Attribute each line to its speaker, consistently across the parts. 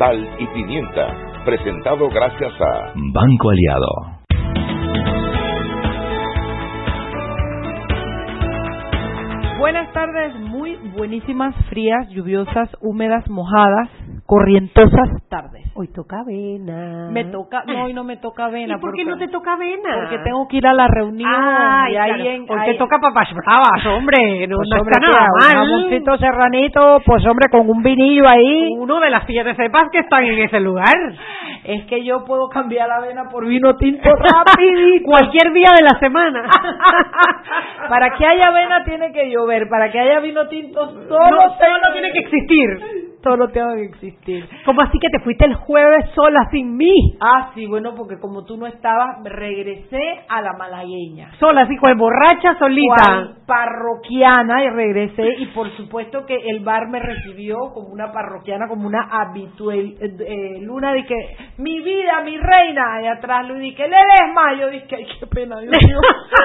Speaker 1: Sal y Pimienta, presentado gracias a
Speaker 2: Banco Aliado.
Speaker 3: Buenas tardes, muy buenísimas, frías, lluviosas, húmedas, mojadas, corrientosas tardes.
Speaker 4: Hoy toca avena.
Speaker 3: Me toca, no, hoy no me toca avena.
Speaker 4: ¿Y por qué no te toca avena?
Speaker 3: Porque tengo que ir a la reunión.
Speaker 4: Ay,
Speaker 3: y ahí
Speaker 4: claro.
Speaker 3: en,
Speaker 4: Hoy
Speaker 3: ahí-
Speaker 4: te toca papas bravas, hombre. No,
Speaker 3: Pues,
Speaker 4: no
Speaker 3: hombre,
Speaker 4: está nada mal.
Speaker 3: Un jamoncito serranito, pues hombre, con un vinillo ahí.
Speaker 4: Uno de las siete cepas que están en ese lugar.
Speaker 3: Es que yo puedo cambiar la avena por vino tinto rapidito.
Speaker 4: Cualquier día de la semana.
Speaker 3: Para que haya avena tiene que llover, para que haya vino tinto solo,
Speaker 4: no, solo tiene que existir.
Speaker 3: Solo tengo que existir.
Speaker 4: ¿Cómo así que te fuiste el jueves sola sin mí?
Speaker 3: Ah, sí, bueno, porque como tú no estabas, regresé a la malagueña.
Speaker 4: Sola, así, cual borracha, solita.
Speaker 3: Cual parroquiana y regresé y por supuesto que el bar me recibió como una parroquiana, como una habitual eh, eh, luna que mi vida, mi reina, y atrás lo dije, le desma, yo dije, ay, qué pena, Dios mío.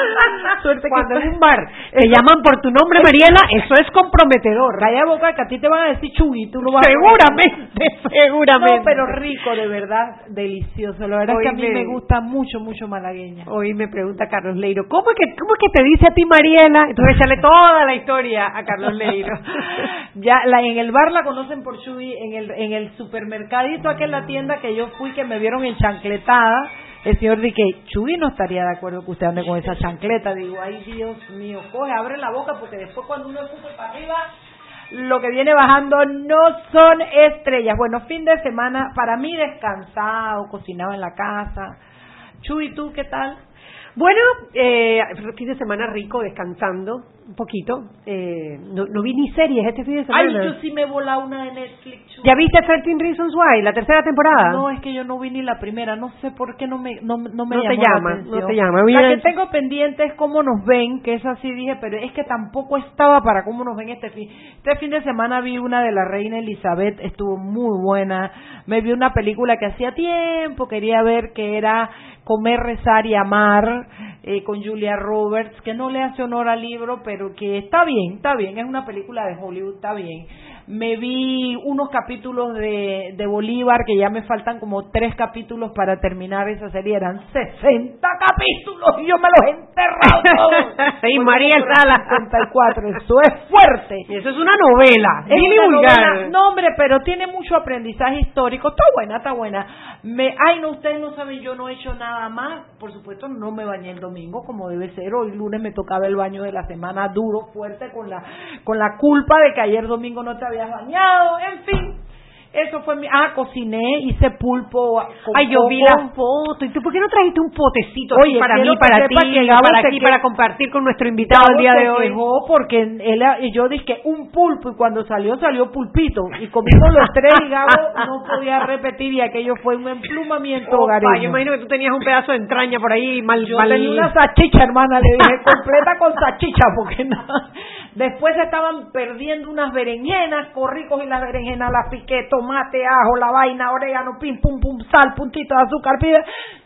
Speaker 3: Suerte
Speaker 4: Cuando
Speaker 3: que
Speaker 4: en un bar te llaman por tu nombre, Mariela, eso es comprometedor.
Speaker 3: Calla boca que a ti te van a decir chugui, tú no
Speaker 4: Seguramente, seguramente.
Speaker 3: No, pero rico, de verdad, delicioso. La verdad es que a mí me gusta mucho, mucho malagueña.
Speaker 4: Hoy me pregunta Carlos Leiro, ¿cómo es, que, ¿cómo es que te dice a ti Mariela? Entonces échale toda la historia a Carlos Leiro.
Speaker 3: Ya la, en el bar la conocen por Chuy, en el, en el supermercadito, aquí en la tienda que yo fui, que me vieron en chancletada. El señor dije, Chuy no estaría de acuerdo que usted ande con esa chancleta. Digo, ay Dios mío, coge, abre la boca, porque después cuando uno escupe para arriba, lo que viene bajando no son estrellas. Bueno, fin de semana, para mí descansado, cocinaba en la casa. Chuy, ¿tú qué tal?
Speaker 4: Bueno, eh, fin de semana rico, descansando un poquito. Eh, no, no vi ni series este fin de semana.
Speaker 3: Ay, yo sí me he volado una de Netflix. Chuy.
Speaker 4: ¿Ya viste 13 Reasons Why, la tercera temporada?
Speaker 3: No, es que yo no vi ni la primera, no sé por qué no me no, no me
Speaker 4: No te
Speaker 3: llamó la
Speaker 4: llama,
Speaker 3: atención.
Speaker 4: no te llama.
Speaker 3: La
Speaker 4: Mira-
Speaker 3: que tengo pendiente es cómo nos ven, que es así dije, pero es que tampoco estaba para cómo nos ven este fin. Este fin de semana vi una de la reina Elizabeth, estuvo muy buena. Me vi una película que hacía tiempo quería ver que era Comer, rezar y amar eh, con Julia Roberts, que no le hace honor al libro, pero que está bien, está bien, es una película de Hollywood, está bien. Me vi unos capítulos de, de Bolívar, que ya me faltan como tres capítulos para terminar esa serie, eran 60 capítulos y yo me los he enterrado todos. Pues
Speaker 4: María Sala.
Speaker 3: 54, eso es fuerte.
Speaker 4: Y eso es una novela.
Speaker 3: Es una
Speaker 4: vulgar.
Speaker 3: novela- no, hombre, pero tiene mucho aprendizaje histórico. Está buena, está buena. Me, ay, no, ustedes no saben, yo no he hecho nada más. Por supuesto, no me bañé el domingo como debe ser. Hoy lunes me tocaba el baño de la semana duro, fuerte, con la, con la culpa de que ayer domingo no te habías bañado. En fin, eso fue mi. Ah, cociné, hice pulpo. con
Speaker 4: Ay, yo vi la foto. ¿Y tú por qué no trajiste un potecito así para mí, para ti, para aquí,
Speaker 3: que-
Speaker 4: para compartir con nuestro invitado el día de hoy?
Speaker 3: porque él, y yo dije un pulpo y cuando salió salió pulpito y comimos los tres y Gabo no podía repetir y aquello fue un emplumamiento
Speaker 4: Opa,
Speaker 3: hogareño.
Speaker 4: yo imagino que tú tenías un pedazo de entraña por ahí mal,
Speaker 3: Yo
Speaker 4: mal-
Speaker 3: tenía una salchicha, hermana, le dije, completa con salchicha, porque no. Después estaban perdiendo unas berenjenas, corrí, cogí las berenjenas, las piqué, tomate, ajo, la vaina, orégano, pim, pum, pum, sal, puntito de azúcar, pide,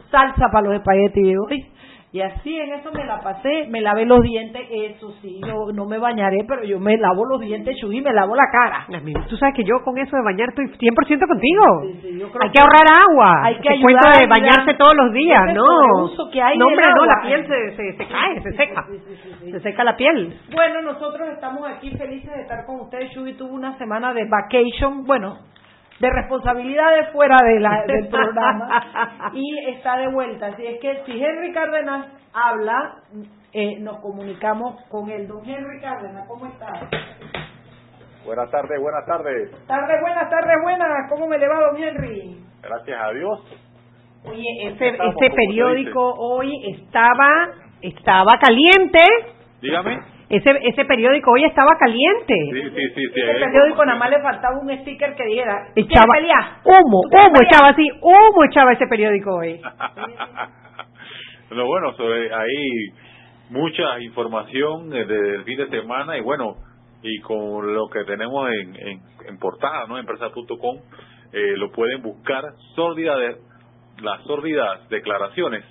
Speaker 3: salsa para los espaguetis hoy. Y así en eso me la pasé, me lavé los dientes, eso sí, yo no me bañaré, pero yo me lavo los dientes, Chuy, me lavo la cara.
Speaker 4: Tú sabes que yo con eso de bañar estoy 100% contigo.
Speaker 3: Sí, sí, yo creo
Speaker 4: hay que
Speaker 3: que-
Speaker 4: ahorrar agua.
Speaker 3: hay que
Speaker 4: Ese cuento
Speaker 3: ayudar,
Speaker 4: de bañarse todos los días, ¿no?
Speaker 3: sobreuso que hay
Speaker 4: no, hombre, no, la piel se, se, se cae, se seca. Se seca la piel.
Speaker 3: Bueno, nosotros estamos aquí felices de estar con ustedes. Chuy tuvo una semana de vacation, bueno, de responsabilidades fuera de la, del programa y está de vuelta. Así es que si Henry Cárdenas habla, eh, nos comunicamos con él. Don Henry Cárdenas, ¿cómo está?
Speaker 5: Buenas tardes, buenas tardes.
Speaker 3: Tarde buenas, tarde buenas. ¿Cómo me le va, don Henry?
Speaker 5: Gracias a Dios.
Speaker 4: Oye, ese
Speaker 5: como
Speaker 4: periódico hoy estaba, estaba caliente.
Speaker 5: Dígame.
Speaker 4: Ese, ese periódico hoy estaba caliente.
Speaker 5: Sí, sí, sí. sí hay
Speaker 3: periódico nada más le faltaba un sticker que dijera, ¿quieres
Speaker 4: Echaba humo,
Speaker 3: ¿Tú quieres
Speaker 4: humo echaba así, humo echaba ese periódico hoy.
Speaker 5: No, bueno, sobre, hay mucha información eh, desde el fin de semana y bueno, y con lo que tenemos en, en, en portada, ¿no? Empresa.com, eh, lo pueden buscar sórdida de, las sórdidas declaraciones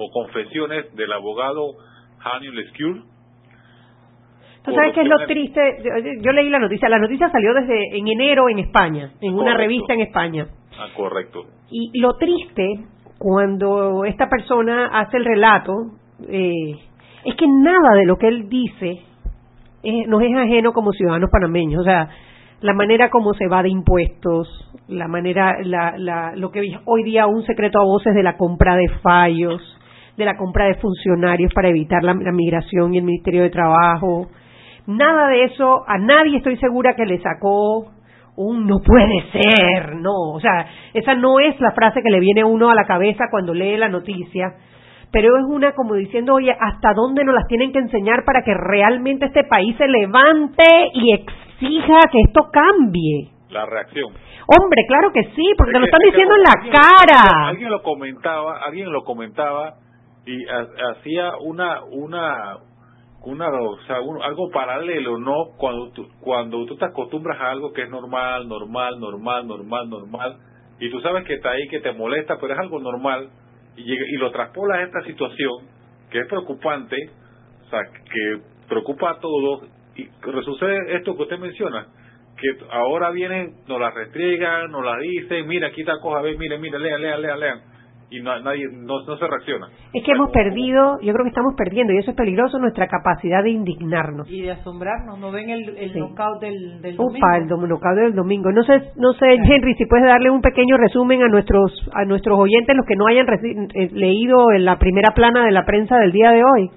Speaker 5: o confesiones del abogado Haniel Lescure.
Speaker 4: ¿Tú sabes qué es lo triste? Yo, yo leí la noticia. La noticia salió desde en enero en España, en una revista en España.
Speaker 5: Ah, correcto.
Speaker 4: Y lo triste, cuando esta persona hace el relato, eh, es que nada de lo que él dice eh, nos es ajeno como ciudadanos panameños. O sea, la manera como se va de impuestos, la manera, la, la, lo que hoy día un secreto a voces de la compra de fallos, de la compra de funcionarios para evitar la, la migración y el Ministerio de Trabajo. Nada de eso, a nadie estoy segura que le sacó un no puede ser, no, o sea, esa no es la frase que le viene a uno a la cabeza cuando lee la noticia, pero es una como diciendo, oye, ¿hasta dónde nos las tienen que enseñar para que realmente este país se levante y exija que esto cambie?
Speaker 5: La reacción.
Speaker 4: Hombre, claro que sí, porque te lo están diciendo en la
Speaker 5: alguien-
Speaker 4: cara.
Speaker 5: Alguien lo comentaba, alguien lo comentaba y ha- hacía una una una o sea, algo paralelo, no cuando tú, cuando tú te acostumbras a algo que es normal, normal, normal, normal, normal y tú sabes que está ahí que te molesta, pero es algo normal y y lo traspolas a esta situación que es preocupante, o sea, que preocupa a todos y sucede esto que usted menciona que ahora vienen, nos la restriegan, nos la dicen, mira, aquí está cosa, ve, mire, mire, lean, lean, lean, lean, y no, nadie, no, no se reacciona.
Speaker 4: Es que hemos perdido, yo creo que estamos perdiendo, y eso es peligroso, nuestra capacidad de indignarnos.
Speaker 3: Y de asombrarnos, ¿no ven el, el
Speaker 4: Sí.
Speaker 3: knockout del, del domingo?
Speaker 4: Upa, el dominocado del domingo. No sé, no sé, Henry, si puedes darle un pequeño resumen a nuestros a nuestros oyentes, los que no hayan eh, leído en la primera plana de la prensa del día de hoy.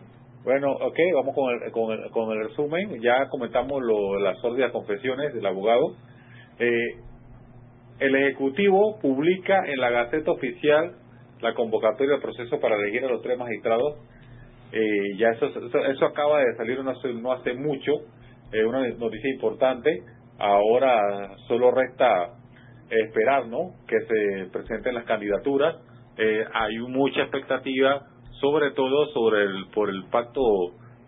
Speaker 5: Bueno, ok, vamos con el, con el, con el resumen. Ya comentamos lo, las sórdidas confesiones del abogado. Eh, el Ejecutivo publica en la Gaceta Oficial la convocatoria del proceso para elegir a los tres magistrados. Eh, ya eso, eso, acaba de salir no hace, no hace mucho, eh, una noticia importante. Ahora solo resta esperar ¿no? que se presenten las candidaturas. Eh, hay mucha expectativa, sobre todo sobre el, por el pacto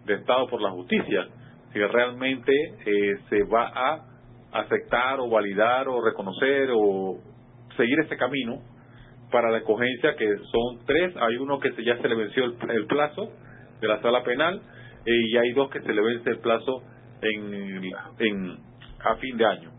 Speaker 5: de Estado por la justicia, si realmente eh, se va a aceptar o validar o reconocer o seguir ese camino para la escogencia que son tres, hay uno que se, ya se le venció el, el plazo de la sala penal eh, y hay dos que se le vence el plazo en, en a fin de año.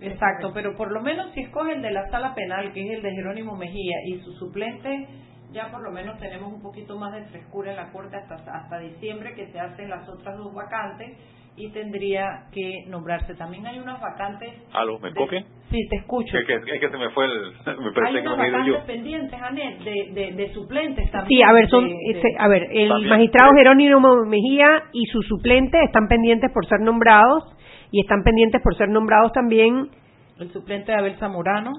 Speaker 3: Exacto, pero por lo menos si escoge el de la sala penal, que es el de Jerónimo Mejía, y su suplente, ya por lo menos tenemos un poquito más de frescura en la Corte hasta, hasta diciembre, que se hacen las otras dos vacantes, y tendría que nombrarse. También hay unas vacantes...
Speaker 5: ¿Aló, me copian?
Speaker 3: Sí, te escucho.
Speaker 5: Es que, es que se me fue el... Me
Speaker 3: Hay
Speaker 5: parece que
Speaker 3: unas
Speaker 5: me he ido
Speaker 3: vacantes
Speaker 5: yo.
Speaker 3: pendientes, Anet, de, de, de suplentes también.
Speaker 4: Sí, a ver, son,
Speaker 3: de-
Speaker 4: ese- a ver, el
Speaker 5: También.
Speaker 4: magistrado Jerónimo Mejía y su suplente están pendientes por ser nombrados y están pendientes por ser nombrados también
Speaker 3: el suplente de Abel Zamorano.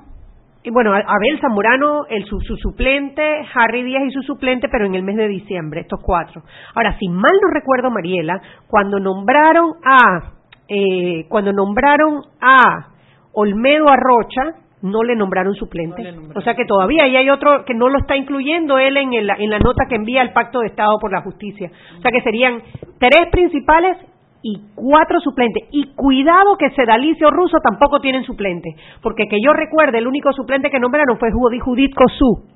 Speaker 4: Y bueno, Abel Zamorano, el, su, su suplente, Harry Díaz y su suplente, pero en el mes de diciembre, estos cuatro. Ahora, si mal no recuerdo, Mariela, cuando nombraron a, eh, cuando nombraron a Olmedo Arrocha, no le nombraron suplente.
Speaker 3: No le nombraron.
Speaker 4: o sea que todavía ahí hay otro que no lo está incluyendo él en, el- en la nota que envía al Pacto de Estado por la Justicia. O sea que serían tres principales y cuatro suplentes. Y cuidado que Sedalicio Russo tampoco tienen suplente, porque que yo recuerde, el único suplente que nombraron fue Judith, Judith Cosú.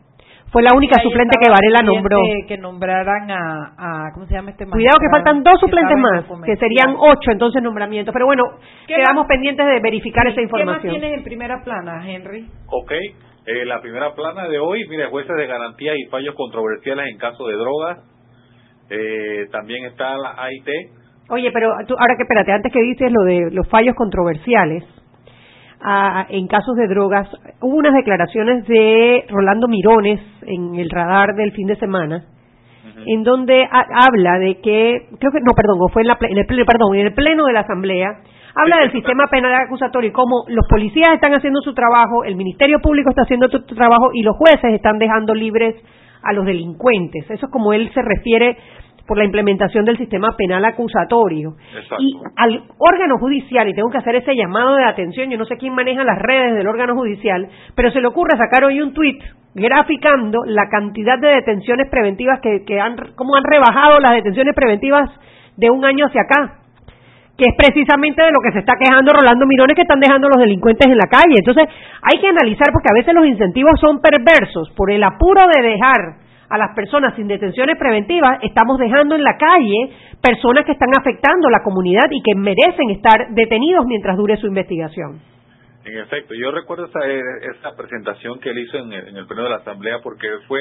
Speaker 4: Fue la única suplente que Varela nombró.
Speaker 3: Que nombraran a, a, ¿cómo se llama este
Speaker 4: Cuidado que faltan dos
Speaker 3: Que
Speaker 4: suplentes más, que serían ocho entonces nombramientos. Pero bueno,
Speaker 3: ¿Qué
Speaker 4: quedamos
Speaker 3: más?
Speaker 4: pendientes de verificar esa
Speaker 3: ¿Qué más
Speaker 4: información.
Speaker 3: tienes en primera plana, Henry?
Speaker 5: Ok, eh, la primera plana de hoy, mire, jueces de garantía y fallos controversiales en caso de drogas. Eh, también está la AIT.
Speaker 4: Oye, pero tú, ahora que espérate, antes que dices lo de los fallos controversiales, ah, en casos de drogas, hubo unas declaraciones de Rolando Mirones en el radar del fin de semana, en donde ha- habla de que, creo que, no, perdón, fue en, la, en el pleno, perdón, en el pleno de la Asamblea, habla del sistema penal acusatorio y cómo los policías están haciendo su trabajo, el Ministerio Público está haciendo su trabajo y los jueces están dejando libres a los delincuentes. Eso es como él se refiere por la implementación del sistema penal acusatorio.
Speaker 5: Exacto.
Speaker 4: Y al órgano judicial, y tengo que hacer ese llamado de atención, yo no sé quién maneja las redes del órgano judicial, pero se le ocurre sacar hoy un tuit graficando la cantidad de detenciones preventivas que, que han, cómo han rebajado las detenciones preventivas de un año hacia acá que es precisamente de lo que se está quejando Rolando Mirones que están dejando los delincuentes en la calle. Entonces, hay que analizar porque a veces los incentivos son perversos. Por el apuro de dejar a las personas sin detenciones preventivas, estamos dejando en la calle personas que están afectando a la comunidad y que merecen estar detenidos mientras dure su investigación.
Speaker 5: En efecto, yo recuerdo esa, esa presentación que él hizo en el, en el pleno de la Asamblea porque fue,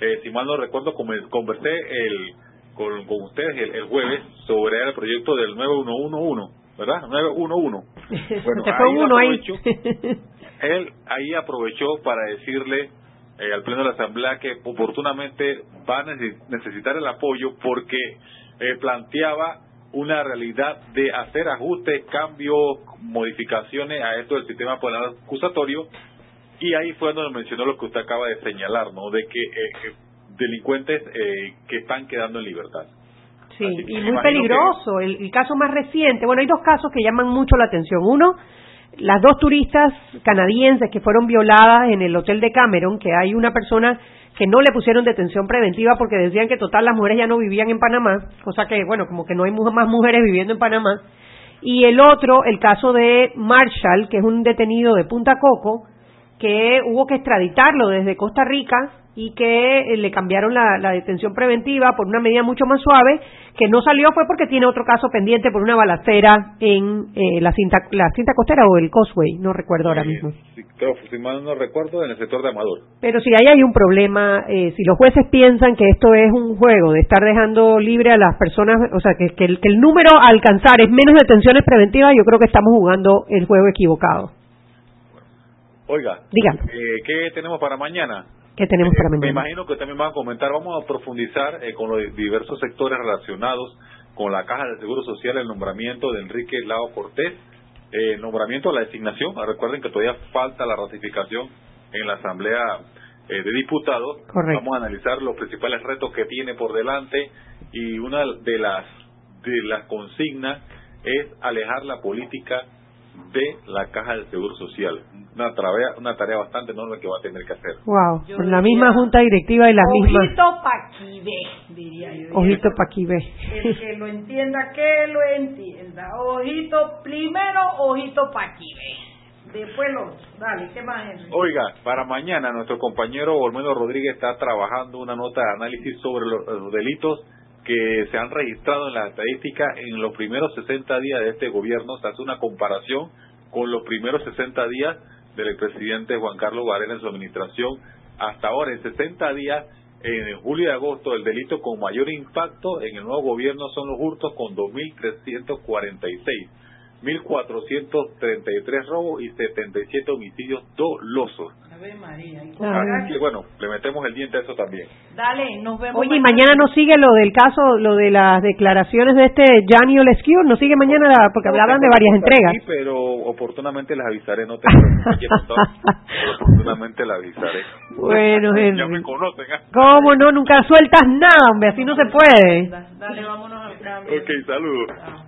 Speaker 5: eh, si mal no recuerdo, conversé el, con, con ustedes el, el jueves sobre el proyecto del 9111, ¿verdad? 911. Bueno, ahí. aprovechó, él ahí aprovechó para decirle eh, al pleno de la asamblea que oportunamente va a nece- necesitar el apoyo porque eh, planteaba una realidad de hacer ajustes, cambios, modificaciones a esto del sistema penal acusatorio y ahí fue donde mencionó lo que usted acaba de señalar, ¿no? De que eh, eh, delincuentes eh, que están quedando en libertad.
Speaker 4: Sí, y muy peligroso. El, el caso más reciente, bueno, hay dos casos que llaman mucho la atención. Uno, las dos turistas canadienses que fueron violadas en el hotel de Cameron, que hay una persona que no le pusieron detención preventiva porque decían que total las mujeres ya no vivían en Panamá, cosa que, bueno, como que no hay más mujeres viviendo en Panamá. Y el otro, el caso de Marshall, que es un detenido de Punta Coco, que hubo que extraditarlo desde Costa Rica y que eh, le cambiaron la, la detención preventiva por una medida mucho más suave, que no salió fue porque tiene otro caso pendiente por una balacera en eh, la cinta la cinta costera o el Causeway, no recuerdo ahora mismo.
Speaker 5: sí, creo, si mal no recuerdo, en el sector de Amador.
Speaker 4: Pero si ahí hay un problema, eh, si los jueces piensan que esto es un juego de estar dejando libre a las personas, o sea, que, que el, que el número a alcanzar es menos detenciones preventivas, yo creo que estamos jugando el juego equivocado.
Speaker 5: Oiga,
Speaker 4: Dígame.
Speaker 5: eh, ¿qué tenemos para mañana?
Speaker 4: ¿Qué tenemos para
Speaker 5: Eh, Me
Speaker 4: mañana?
Speaker 5: imagino que también van a comentar, vamos a profundizar eh, con los diversos sectores relacionados con la Caja de Seguro Social, el nombramiento de Enrique Lao Cortés, eh, el nombramiento, la designación, Ah, recuerden que todavía falta la ratificación en la Asamblea eh, de Diputados,
Speaker 4: Correcto.
Speaker 5: vamos a analizar los principales retos que tiene por delante y una de las de las consignas es alejar la política de la Caja de Seguro Social, una tarea, una tarea bastante enorme que va a tener que hacer.
Speaker 4: Wow,
Speaker 3: Yo
Speaker 4: por la misma junta directiva y las mismas.
Speaker 3: Ojito pa' aquí ve, diría yo.
Speaker 4: Ojito pa' aquí ve.
Speaker 3: El que lo entienda, que lo entienda. Ojito, primero ojito pa' aquí ve. Después lo... Dale, ¿qué más, Henry?
Speaker 5: Oiga, para mañana nuestro compañero Olmedo Rodríguez está trabajando una nota de análisis sobre los, los delitos que se han registrado en la estadística en los primeros 60 días de este gobierno. Se hace una comparación con los primeros 60 días del expresidente Juan Carlos Varela en su administración. Hasta ahora, en 60 días, en julio y agosto, el delito con mayor impacto en el nuevo gobierno son los hurtos con 2.346. 1.433 robos y 77 homicidios dolosos.
Speaker 3: Ave María.
Speaker 5: Así que bueno, le metemos el diente a eso también.
Speaker 3: Dale, nos vemos.
Speaker 4: Oye, y mañana no sigue lo del caso, lo de las declaraciones de este Gianni Olescu, no sigue mañana la- porque hablaban de varias entregas.
Speaker 5: Sí, pero oportunamente les avisaré, no te oportunamente les avisaré.
Speaker 4: Bueno,
Speaker 5: Ya
Speaker 4: Henry.
Speaker 5: me conocen, ¿ah?
Speaker 4: ¿Cómo no? Nunca sueltas nada, hombre, así no se puede.
Speaker 3: Dale, vámonos al cambio.
Speaker 5: Ok, saludos.
Speaker 3: Chao.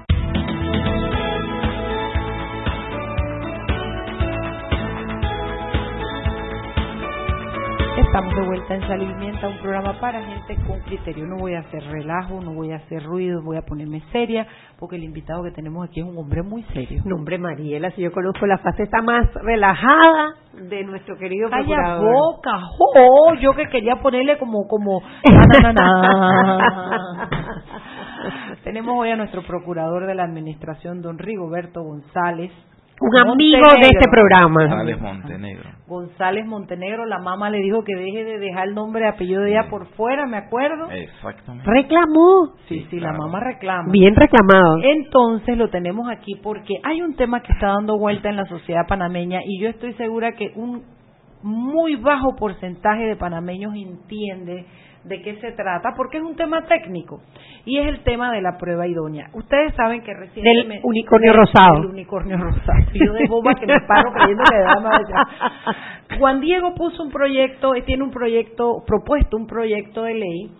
Speaker 3: Estamos de vuelta en Salimienta, un programa para gente con criterio. No voy a hacer relajo, no voy a hacer ruido, voy a ponerme seria, porque el invitado que tenemos aquí es un hombre muy serio.
Speaker 4: Nombre Mariela, si yo conozco la faceta más relajada de nuestro querido
Speaker 3: Calla
Speaker 4: procurador.
Speaker 3: boca, jo, yo que quería ponerle como, como, na, na, na. Tenemos hoy a nuestro procurador de la administración, don Rigoberto González.
Speaker 4: Un amigo de este programa.
Speaker 6: González Montenegro.
Speaker 3: González Montenegro, la mamá le dijo que deje de dejar el nombre y apellido de ella por fuera, me acuerdo.
Speaker 6: Exactamente.
Speaker 4: Reclamó.
Speaker 3: Sí, sí, la
Speaker 6: claro.
Speaker 3: mamá reclama.
Speaker 4: Bien reclamado.
Speaker 3: Entonces lo tenemos aquí porque hay un tema que está dando vuelta en la sociedad panameña y yo estoy segura que un muy bajo porcentaje de panameños entiende de qué se trata porque es un tema técnico y es el tema de la prueba idónea. Ustedes saben que recientemente
Speaker 4: Del unicornio rosado.
Speaker 3: del unicornio rosado. Yo de boba que me paro creyendo que dama de- Juan Diego puso un proyecto, eh, tiene un proyecto propuesto un proyecto de ley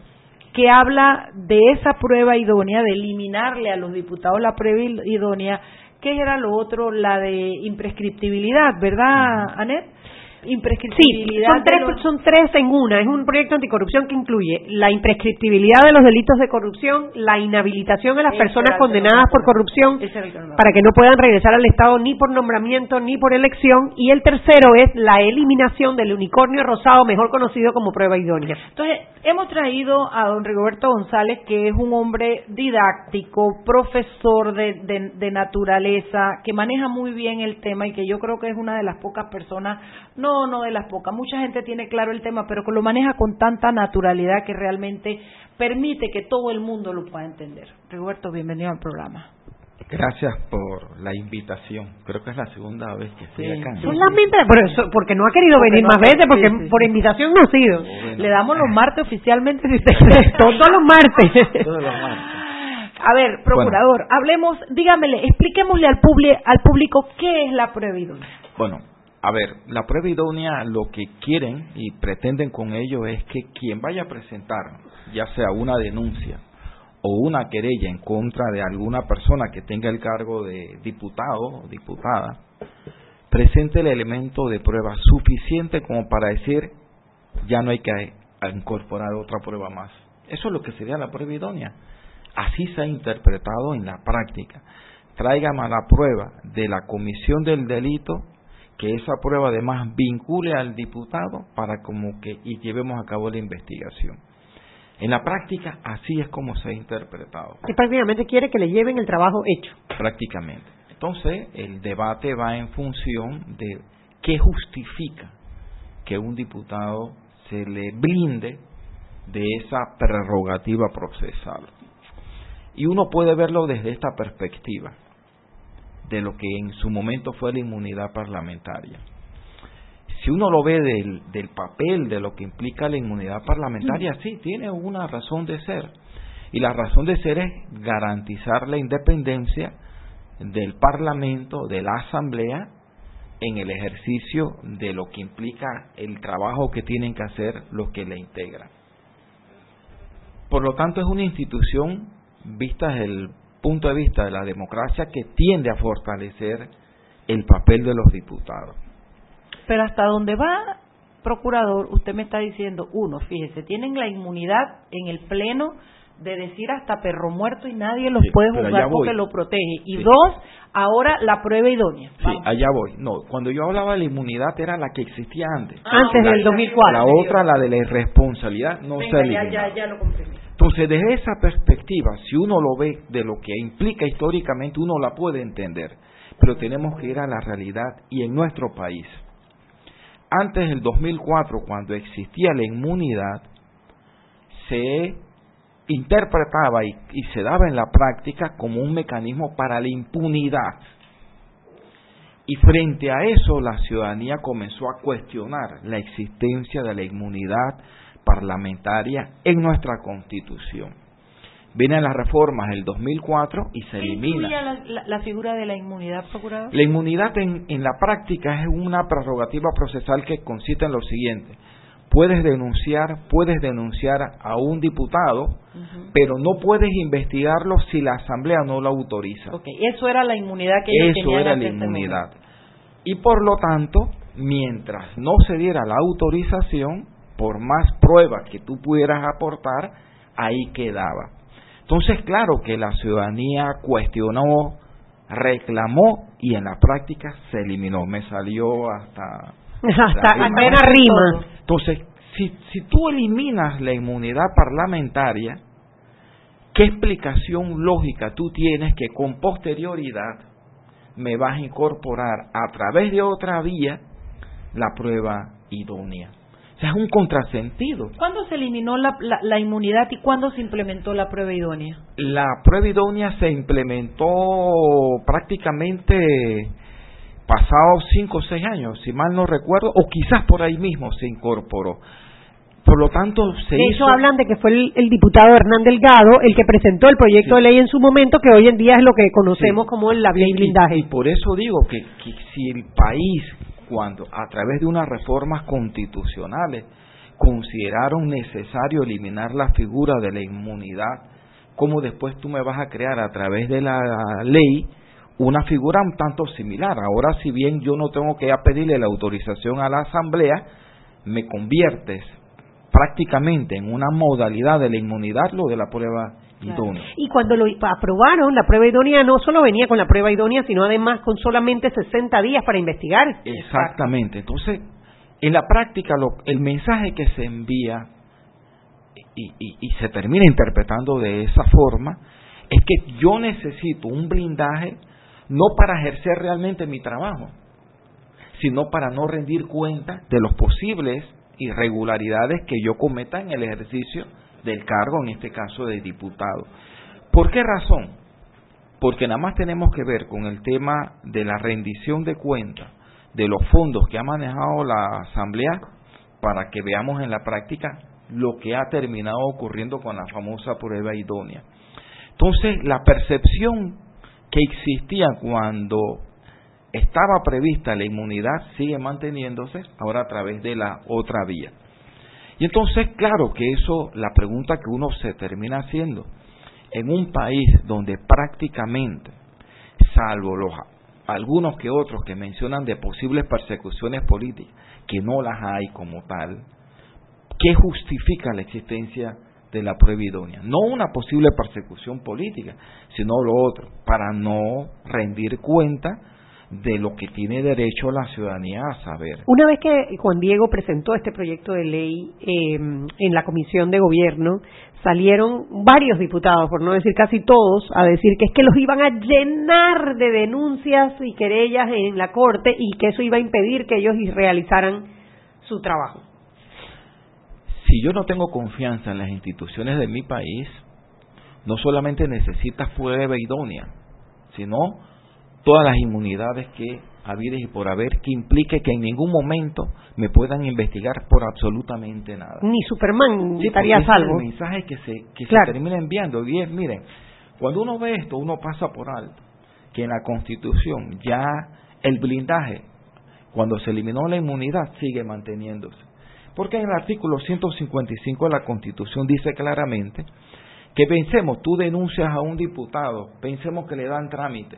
Speaker 3: que habla de esa prueba idónea, de eliminarle a los diputados la prueba idónea, que era lo otro, la de imprescriptibilidad, ¿verdad, Anet?
Speaker 4: Sí,
Speaker 3: Imprescriptibilidad.
Speaker 4: son
Speaker 3: de
Speaker 4: tres,
Speaker 3: los-
Speaker 4: son tres en una. Es un proyecto anticorrupción que incluye la imprescriptibilidad de los delitos de corrupción, la inhabilitación a las
Speaker 3: Ese
Speaker 4: personas condenadas por corrupción para que no puedan regresar al Estado ni por nombramiento ni por elección. Y el tercero es la eliminación del unicornio rosado, mejor conocido como prueba idónea.
Speaker 3: Entonces, hemos traído a don Rigoberto González, que es un hombre didáctico, profesor de, de- de naturaleza, que maneja muy bien el tema y que yo creo que es una de las pocas personas, no, no de las pocas, mucha gente tiene claro el tema, pero que lo maneja con tanta naturalidad que realmente permite que todo el mundo lo pueda entender. Rigoberto, bienvenido al programa.
Speaker 6: Gracias por la invitación. Creo que es la segunda vez que estoy
Speaker 3: Sí.
Speaker 6: acá. ¿no?
Speaker 4: Solamente por eso, porque no ha querido
Speaker 3: Porque
Speaker 4: venir
Speaker 3: no
Speaker 4: más veces, porque
Speaker 3: sí, sí,
Speaker 4: por invitación no ha sido.
Speaker 3: Le damos los martes oficialmente si usted quiere.
Speaker 4: Todos los martes.
Speaker 6: Todos los martes.
Speaker 3: A ver, procurador, hablemos, dígamele, expliquémosle al, publi- al público qué es la prueba idónea.
Speaker 6: Bueno, a ver, la prueba idónea lo que quieren y pretenden con ello es que quien vaya a presentar, ya sea una denuncia o una querella en contra de alguna persona que tenga el cargo de diputado o diputada, presente el elemento de prueba suficiente como para decir ya no hay que incorporar otra prueba más. Eso es lo que sería la prueba idónea. Así se ha interpretado en la práctica. Tráigame la prueba de la comisión del delito, que esa prueba además vincule al diputado para como que y llevemos a cabo la investigación. En la práctica así es como se ha interpretado,
Speaker 4: Que prácticamente quiere que le lleven el trabajo hecho.
Speaker 6: prácticamente. Entonces, el debate va en función de qué justifica que un diputado se le blinde de esa prerrogativa procesal. Y uno puede verlo desde esta perspectiva, de lo que en su momento fue la inmunidad parlamentaria. Si uno lo ve del, del papel de lo que implica la inmunidad parlamentaria, sí, tiene una razón de ser. Y la razón de ser es garantizar la independencia del Parlamento, de la Asamblea, en el ejercicio de lo que implica el trabajo que tienen que hacer los que la integran. Por lo tanto, es una institución vista desde el punto de vista de la democracia que tiende a fortalecer el papel de los diputados.
Speaker 3: Pero hasta donde va, procurador, usted me está diciendo, uno, fíjese, tienen la inmunidad en el Pleno de decir hasta perro muerto y nadie los
Speaker 6: Sí,
Speaker 3: puede juzgar porque lo protege. Y
Speaker 6: Sí.
Speaker 3: dos, ahora la prueba idónea.
Speaker 6: Sí, allá voy. No, cuando yo hablaba de la inmunidad era la que existía antes.
Speaker 4: Antes del 2004.
Speaker 6: La otra, la de la irresponsabilidad, no se
Speaker 3: Venga, ya,
Speaker 6: eliminó.
Speaker 3: ya, ya lo comprendí.
Speaker 6: Entonces, desde esa perspectiva, si uno lo ve de lo que implica históricamente, uno la puede entender. Pero tenemos que ir a la realidad y en nuestro país. Antes del 2004, cuando existía la inmunidad, se interpretaba y, y se daba en la práctica como un mecanismo para la impunidad. Y frente a eso, la ciudadanía comenzó a cuestionar la existencia de la inmunidad parlamentaria en nuestra Constitución. Vienen las reformas del 2004 y se
Speaker 3: ¿Qué
Speaker 6: elimina.
Speaker 3: la, la- la figura de la inmunidad, procurador?
Speaker 6: La inmunidad en, en la práctica es una prerrogativa procesal que consiste en lo siguiente. Puedes denunciar, puedes denunciar a un diputado, pero no puedes investigarlo si la asamblea no lo autoriza.
Speaker 3: Ok, eso era la inmunidad que ellos
Speaker 6: Eso
Speaker 3: tenían
Speaker 6: era la inmunidad. Y por lo tanto, mientras no se diera la autorización, por más pruebas que tú pudieras aportar, ahí quedaba. Entonces, claro que la ciudadanía cuestionó, reclamó y en la práctica se eliminó. Me salió hasta...
Speaker 4: Hasta
Speaker 6: la
Speaker 4: rima.
Speaker 6: Entonces, si, si tú eliminas la inmunidad parlamentaria, ¿qué explicación lógica tú tienes que con posterioridad me vas a incorporar a través de otra vía la prueba idónea? Sea, es un contrasentido.
Speaker 3: ¿Cuándo se eliminó la, la, la inmunidad y cuándo se implementó la prueba idónea?
Speaker 6: La prueba idónea se implementó prácticamente pasados cinco o seis años, si mal no recuerdo, o quizás por ahí mismo se incorporó. Por lo tanto, se
Speaker 4: De
Speaker 6: hizo...
Speaker 4: hecho, hablan de que fue el, el diputado Hernán Delgado el que presentó el proyecto de ley en su momento, que hoy en día es lo que conocemos
Speaker 6: Sí.
Speaker 4: como la ley
Speaker 6: Y-
Speaker 4: blindaje.
Speaker 6: Y, por eso digo que, que si el país, cuando a través de unas reformas constitucionales consideraron necesario eliminar la figura de la inmunidad, ¿cómo después tú me vas a crear a través de la ley una figura un tanto similar? Ahora, si bien yo no tengo que pedirle la autorización a la Asamblea, me conviertes prácticamente en una modalidad de la inmunidad lo de la prueba
Speaker 4: Y cuando lo aprobaron, la prueba idónea no solo venía con la prueba idónea, sino además con solamente 60 días para investigar.
Speaker 6: Exactamente. Entonces, en la práctica, lo- el mensaje que se envía y, y- y se termina interpretando de esa forma es que yo necesito un blindaje no para ejercer realmente mi trabajo, sino para no rendir cuenta de los posibles irregularidades que yo cometa en el ejercicio del cargo, en este caso de diputado. ¿Por qué razón? Porque nada más tenemos que ver con el tema de la rendición de cuentas de los fondos que ha manejado la Asamblea para que veamos en la práctica lo que ha terminado ocurriendo con la famosa prueba idónea. Entonces, la percepción que existía cuando estaba prevista la inmunidad sigue manteniéndose ahora a través de la otra vía. Y entonces, claro que eso, la pregunta que uno se termina haciendo, en un país donde prácticamente, salvo los algunos que otros que mencionan de posibles persecuciones políticas, que no las hay como tal, ¿qué justifica la existencia de la prueba idónea? No una posible persecución política, sino lo otro, para no rendir cuenta de lo que tiene derecho la ciudadanía a saber.
Speaker 4: Una vez que Juan Diego presentó este proyecto de ley eh, en la Comisión de Gobierno, salieron varios diputados, por no decir casi todos, a decir que es que los iban a llenar de denuncias y querellas en la Corte y que eso iba a impedir que ellos realizaran su trabajo.
Speaker 6: Si yo no tengo confianza en las instituciones de mi país, no solamente necesita prueba idónea, sino todas las inmunidades que habides y por haber que implique que en ningún momento me puedan investigar por absolutamente nada.
Speaker 4: Ni Superman
Speaker 6: Sí,
Speaker 4: estaría a
Speaker 6: ese es
Speaker 4: salvo.
Speaker 6: el mensaje que se que
Speaker 4: Claro.
Speaker 6: se termina enviando y es, miren, cuando uno ve esto, uno pasa por alto que en la Constitución ya el blindaje cuando se eliminó la inmunidad sigue manteniéndose. Porque en el artículo 155 de la Constitución dice claramente que pensemos, tú denuncias a un diputado, pensemos que le dan trámite,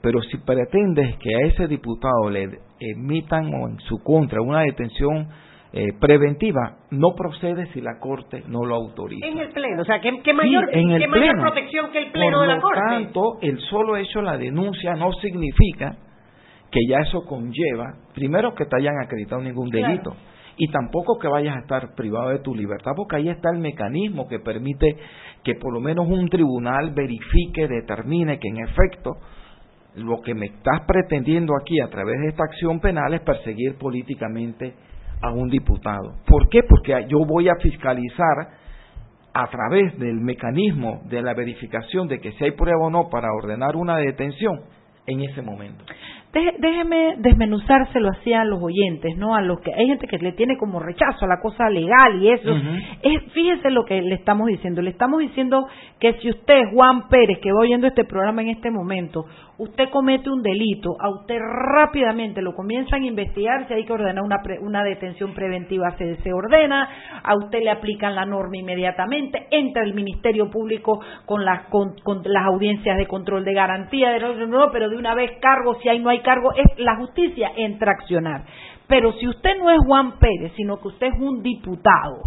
Speaker 6: pero si pretendes que a ese diputado le emitan o en su contra una detención eh, preventiva no procede si la Corte no lo autoriza.
Speaker 4: En el Pleno, o sea, ¿qué, mayor,
Speaker 6: en el
Speaker 4: qué mayor protección que el Pleno de la Corte?
Speaker 6: Por lo tanto, el solo hecho de la denuncia no significa que ya eso conlleva, primero, que te hayan acreditado ningún delito. Y tampoco que vayas a estar privado de tu libertad, porque ahí está el mecanismo que permite que por lo menos un tribunal verifique, determine que en efecto lo que me estás pretendiendo aquí a través de esta acción penal es perseguir políticamente a un diputado. ¿Por qué? Porque yo voy a fiscalizar a través del mecanismo de la verificación de que si hay prueba o no para ordenar una detención en ese momento
Speaker 3: déjeme desmenuzárselo así a los oyentes, ¿no? A los que hay gente que le tiene como rechazo a la cosa legal y eso. es, fíjese lo que le estamos diciendo. Le estamos diciendo que si usted, Juan Pérez, que va oyendo este programa en este momento, usted comete un delito, a usted rápidamente lo comienzan a investigar, si hay que ordenar una, una detención preventiva se, se ordena, a usted le aplican la norma inmediatamente, entra el Ministerio Público con las, con, las audiencias de control de garantía, de no, pero de una vez cargo, si hay no hay cargo, es la justicia entra a accionar. Pero si usted no es Juan Pérez, sino que usted es un diputado,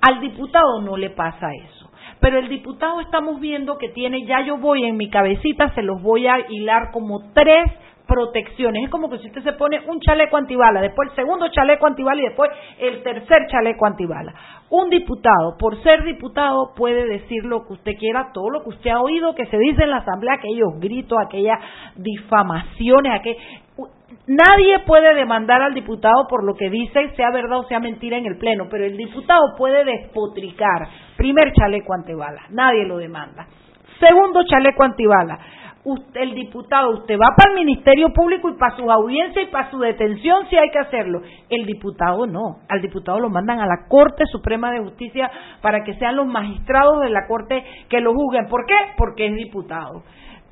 Speaker 3: al diputado no le pasa eso pero el diputado estamos viendo que tiene, ya yo voy en mi cabecita, se los voy a hilar como tres protecciones. Es como que si usted se pone un chaleco antibala, después el segundo chaleco antibala y después el tercer chaleco antibala. Un diputado, por ser diputado, puede decir lo que usted quiera, todo lo que usted ha oído que se dice en la Asamblea, aquellos gritos, aquellas difamaciones, aquel... Nadie puede demandar al diputado por lo que dice, sea verdad o sea mentira en el Pleno, pero el diputado puede despotricar. Primer chaleco antibala, nadie lo demanda. Segundo chaleco antibala, el diputado, usted va para el Ministerio Público y para su audiencia y para su detención si hay que hacerlo. El diputado no, al diputado lo mandan a la Corte Suprema de Justicia para que sean los magistrados de la Corte que lo juzguen. ¿Por qué? Porque es diputado.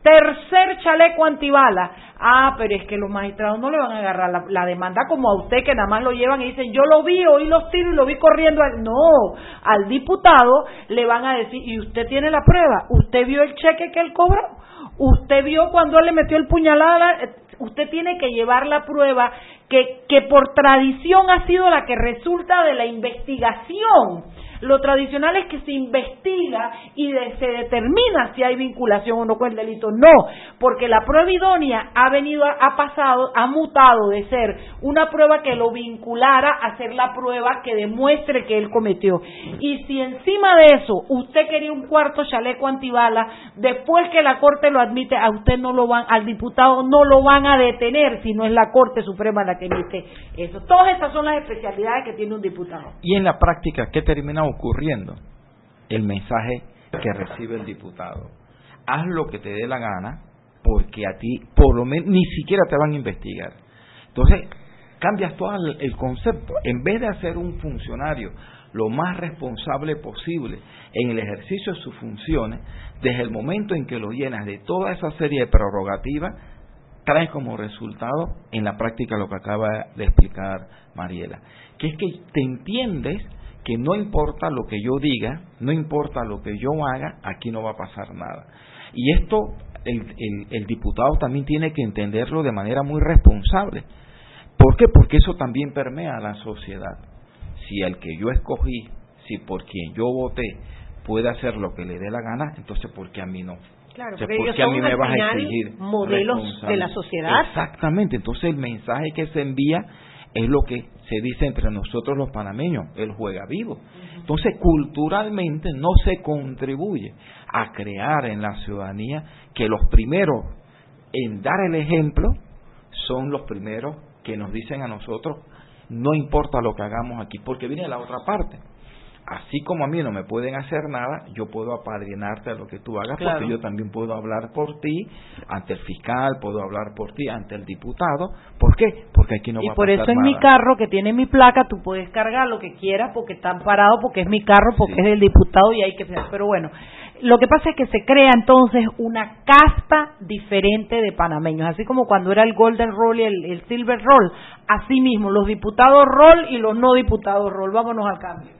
Speaker 3: Tercer chaleco antibala. Ah, pero es que los magistrados no le van a agarrar la, demanda como a usted que nada más lo llevan y dicen, yo lo vi, oí los tiros y lo vi corriendo. No, al diputado le van a decir, y usted tiene la prueba, usted vio el cheque que él cobró, usted vio cuando él le metió el puñalada, usted tiene que llevar la prueba que, que por tradición ha sido la que resulta de la investigación lo tradicional es que se investiga y se determina si hay vinculación o no con el delito. No, porque la prueba idónea ha venido, ha pasado, ha mutado de ser una prueba que lo vinculara a ser la prueba que demuestre que él cometió. Y si encima de eso usted quería un cuarto chaleco antibala, después que la Corte lo admite, a usted no lo van, al diputado no lo van a detener si no es la Corte Suprema la que emite eso. Todas estas son las especialidades que tiene un diputado.
Speaker 6: Y en la práctica, ¿qué termina ocurriendo? El mensaje que recibe el diputado. Haz lo que te dé la gana, porque a ti, por lo menos, ni siquiera te van a investigar. Entonces, cambias todo el, concepto. En vez de hacer un funcionario lo más responsable posible en el ejercicio de sus funciones, desde el momento en que lo llenas de toda esa serie de prerrogativas, traes como resultado en la práctica lo que acaba de explicar Mariela, que es que te entiendes que no importa lo que yo diga, no importa lo que yo haga, aquí no va a pasar nada. Y esto el, el, diputado también tiene que entenderlo de manera muy responsable. ¿Por qué? Porque eso también permea a la sociedad. Si el que yo escogí, si por quien yo voté puede hacer lo que le dé la gana, entonces ¿por qué a mí no?
Speaker 4: Claro, porque son a mí me vas a exigir modelos de la sociedad.
Speaker 6: Exactamente, entonces el mensaje que se envía es lo que se dice entre nosotros los panameños, el juega vivo. Entonces, culturalmente no se contribuye a crear en la ciudadanía que los primeros en dar el ejemplo son los primeros que nos dicen a nosotros, no importa lo que hagamos aquí, porque viene la otra parte así como a mí no me pueden hacer nada, yo puedo apadrinarte a lo que tú hagas, porque yo también puedo hablar por ti ante el fiscal, puedo hablar por ti ante el diputado. ¿Por qué? Porque aquí no
Speaker 3: y
Speaker 6: va a
Speaker 3: por eso en mi carro que tiene mi placa, tú puedes cargar lo que quieras porque está parado, porque es mi carro, porque es del diputado y hay que... Pero bueno, lo que pasa es que se crea entonces una casta diferente de panameños, así como cuando era el Golden Roll y el, el Silver Roll, así mismo, los diputados Roll y los no diputados Roll. Vámonos al cambio.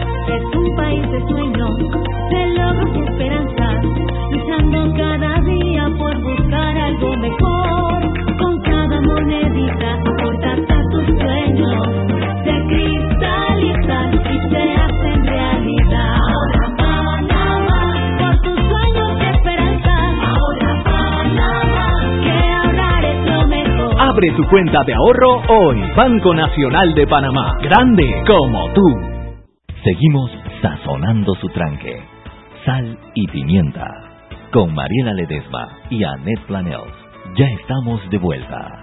Speaker 7: Abre tu cuenta de ahorro hoy. Banco Nacional de Panamá. Grande como tú.
Speaker 2: Seguimos sazonando su tranque. Sal y pimienta. Con Mariela Ledesma y Annette Planels. Ya estamos de vuelta.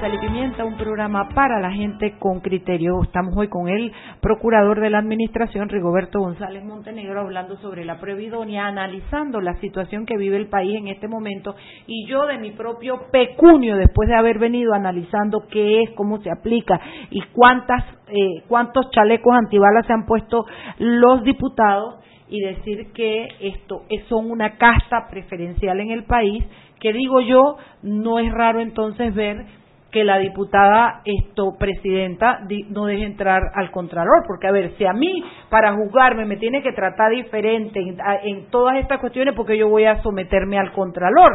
Speaker 3: Sal un programa para la gente con criterio. Estamos hoy con el procurador de la Administración, Rigoberto González Montenegro, hablando sobre la previdonia, analizando la situación que vive el país en este momento y yo de mi propio pecunio, después de haber venido analizando qué es, cómo se aplica y cuántas, eh, cuántos chalecos antibalas se han puesto los diputados y decir que esto es, son una casta preferencial en el país, que digo yo, no es raro entonces ver que la diputada esto presidenta di- no deje entrar al contralor porque a ver si a mí para juzgarme me tiene que tratar diferente en, en todas estas cuestiones porque yo voy a someterme al contralor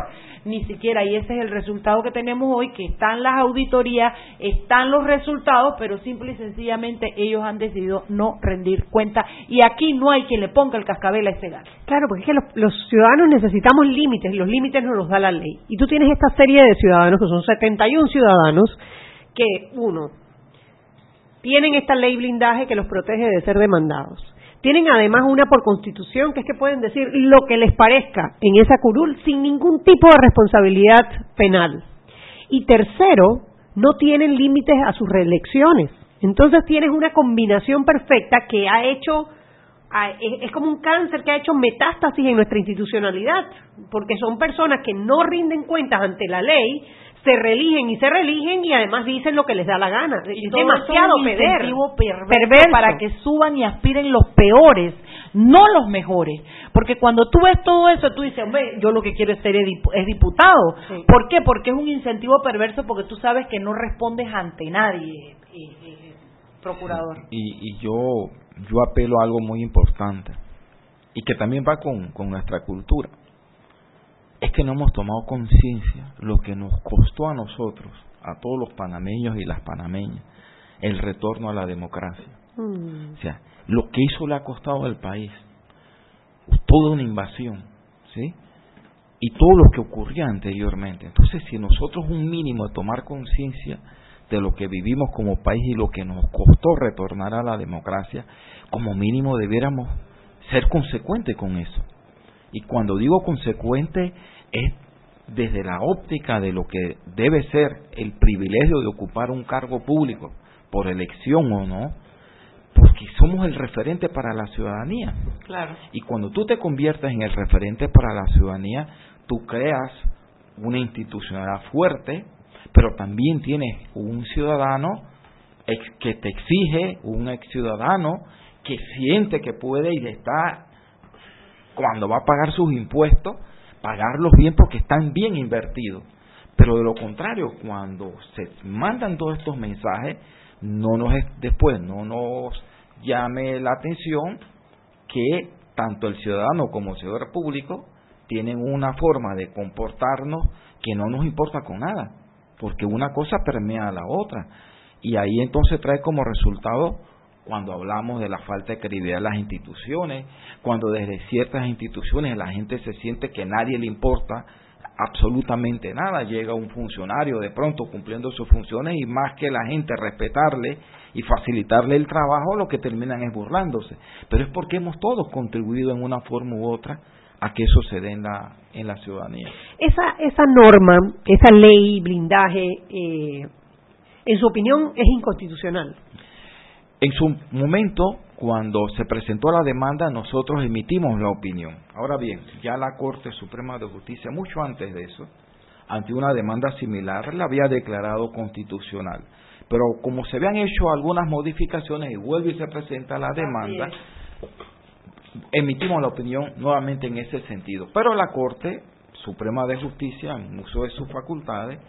Speaker 3: ni siquiera y ese es el resultado que tenemos hoy que están las auditorías están los resultados pero simple y sencillamente ellos han decidido no rendir cuenta y aquí no hay quien le ponga el cascabel a ese gato
Speaker 4: Claro, porque es que los, los ciudadanos necesitamos límites, y los límites nos los da la ley. Y tú tienes esta serie de ciudadanos, que son 71 ciudadanos, que, uno, tienen esta ley blindaje que los protege de ser demandados. Tienen además una por constitución, que es que pueden decir lo que les parezca en esa curul sin ningún tipo de responsabilidad penal. Y tercero, no tienen límites a sus reelecciones. Entonces tienes una combinación perfecta que ha hecho es como un cáncer que ha hecho metástasis en nuestra institucionalidad, porque son personas que no rinden cuentas ante la ley, se religen y se religen y además dicen lo que les da la gana. Es demasiado
Speaker 3: es un
Speaker 4: peder-
Speaker 3: incentivo perverso,
Speaker 4: perverso.
Speaker 3: para que suban y aspiren los peores, no los mejores. Porque cuando tú ves todo eso, tú dices, hombre, yo lo que quiero es ser es diputado.
Speaker 4: Sí.
Speaker 3: ¿Por qué? Porque es un incentivo perverso porque tú sabes que no respondes ante nadie, eh, eh, procurador.
Speaker 6: y, y yo yo apelo a algo muy importante y que también va con, con nuestra cultura es que no hemos tomado conciencia lo que nos costó a nosotros a todos los panameños y las panameñas el retorno a la democracia
Speaker 4: Mm.
Speaker 6: o sea lo que eso le ha costado al país toda una invasión sí y todo lo que ocurría anteriormente entonces si nosotros un mínimo de tomar conciencia de lo que vivimos como país y lo que nos costó retornar a la democracia, como mínimo debiéramos ser consecuentes con eso. Y cuando digo consecuente es desde la óptica de lo que debe ser el privilegio de ocupar un cargo público, por elección o no, porque somos el referente para la ciudadanía.
Speaker 3: Claro.
Speaker 6: Y cuando tú te conviertes en el referente para la ciudadanía, tú creas una institucionalidad fuerte, pero también tienes un ciudadano ex- que te exige, un ex ciudadano que siente que puede y está cuando va a pagar sus impuestos, pagarlos bien porque están bien invertidos. Pero de lo contrario, cuando se mandan todos estos mensajes, no nos después no nos llame la atención que tanto el ciudadano como el ciudadano público tienen una forma de comportarnos que no nos importa con nada, porque una cosa permea a la otra. Y ahí entonces trae como resultado cuando hablamos de la falta de credibilidad de las instituciones, cuando desde ciertas instituciones la gente se siente que nadie le importa absolutamente nada, llega un funcionario de pronto cumpliendo sus funciones y más que la gente respetarle y facilitarle el trabajo, lo que terminan es burlándose. Pero es porque hemos todos contribuido en una forma u otra a que eso se dé en la, en la ciudadanía.
Speaker 4: Esa, esa norma, esa ley, blindaje, eh, en su opinión es inconstitucional.
Speaker 6: En su momento, cuando se presentó la demanda, nosotros emitimos la opinión. Ahora bien, ya la Corte Suprema de Justicia, mucho antes de eso, ante una demanda similar, la había declarado constitucional. Pero como se habían hecho algunas modificaciones y vuelve y se presenta la demanda, emitimos la opinión nuevamente en ese sentido. Pero la Corte Suprema de Justicia, en uso de sus facultades,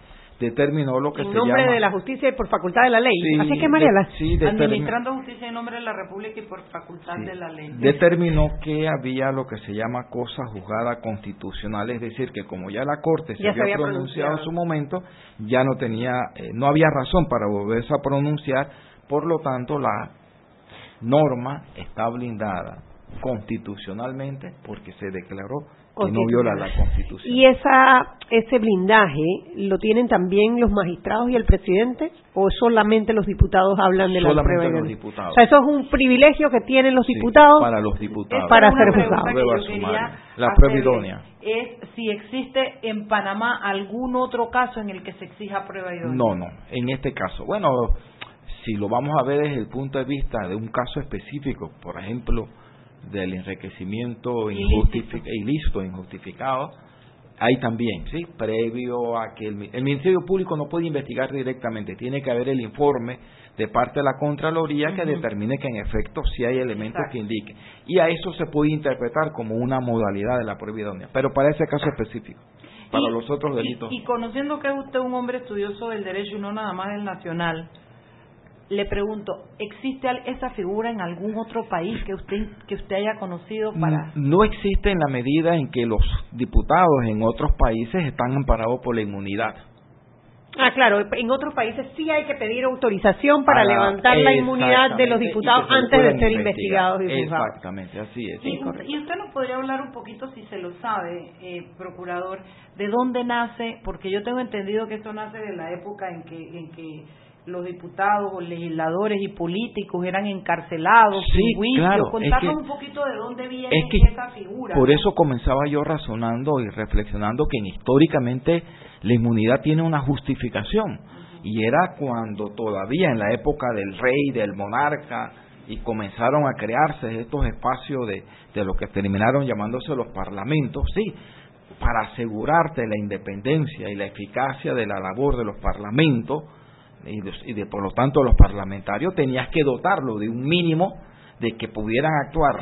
Speaker 6: determinó lo que
Speaker 4: en
Speaker 6: se
Speaker 4: nombre
Speaker 6: llama...
Speaker 4: de la justicia y por facultad de la ley.
Speaker 6: Sí,
Speaker 4: Así que, Mariela.
Speaker 6: de- sí,
Speaker 3: Administrando justicia en nombre de la República y por facultad de la ley.
Speaker 6: determinó que había lo que se llama cosa juzgada constitucional, es decir, que como ya la Corte se
Speaker 4: Ya se
Speaker 6: había pronunciado en su momento, ya no tenía, eh, no había razón para volverse a pronunciar, por lo tanto la norma está blindada constitucionalmente porque se declaró que no viola la Constitución.
Speaker 4: ¿Y esa, ese blindaje lo tienen también los magistrados y el presidente? ¿O solamente los diputados hablan de la
Speaker 6: Solamente
Speaker 4: prueba
Speaker 6: los diputados.
Speaker 4: O sea, eso es un privilegio que tienen los
Speaker 6: Sí,
Speaker 4: diputados
Speaker 6: para los diputados.
Speaker 4: para ser juzgados.
Speaker 6: La prueba idónea.
Speaker 3: Es si existe en Panamá algún otro caso en el que se exija prueba idónea.
Speaker 6: No, no, en este caso. Bueno, si lo vamos a ver desde el punto de vista de un caso específico, por ejemplo, del enriquecimiento injustifi- ilícito, injustificado, hay también, ¿sí? Previo a que el, mi- el Ministerio Público no puede investigar directamente, tiene que haber el informe de parte de la Contraloría que determine que en efecto sí hay elementos
Speaker 3: Exacto.
Speaker 6: que indiquen. Y a eso se puede interpretar como una modalidad de la prueba idónea, pero para ese caso específico. Para
Speaker 3: Y-
Speaker 6: los otros
Speaker 3: y-
Speaker 6: delitos.
Speaker 3: Y, conociendo que es usted un hombre estudioso del derecho y no nada más del nacional, le pregunto, ¿existe al- esa figura en algún otro país que usted que usted haya conocido para
Speaker 6: No existe en la medida en que los diputados en otros países están amparados por la inmunidad.
Speaker 4: Ah, claro, en otros países sí hay que pedir autorización para
Speaker 6: Para-
Speaker 4: levantar la inmunidad de los diputados antes de ser investigados y juzgados.
Speaker 6: Exactamente, así es.
Speaker 3: y, y usted nos podría hablar un poquito, si se lo sabe, eh, procurador, de dónde nace, porque yo tengo entendido que eso nace de la época en que, en que los diputados o legisladores y políticos eran encarcelados,
Speaker 6: Sí,
Speaker 3: sin juicio.
Speaker 6: claro, es
Speaker 3: Contarnos
Speaker 6: que-
Speaker 3: un poquito de dónde viene
Speaker 6: es que
Speaker 3: esa figura.
Speaker 6: Por eso comenzaba yo razonando y reflexionando que históricamente la inmunidad tiene una justificación. Y era cuando todavía en la época del rey, del monarca, y comenzaron a crearse estos espacios de, de lo que terminaron llamándose los parlamentos, sí, para asegurarte la independencia y la eficacia de la labor de los parlamentos, y de, y de, por lo tanto los parlamentarios tenías que dotarlo de un mínimo de que pudieran actuar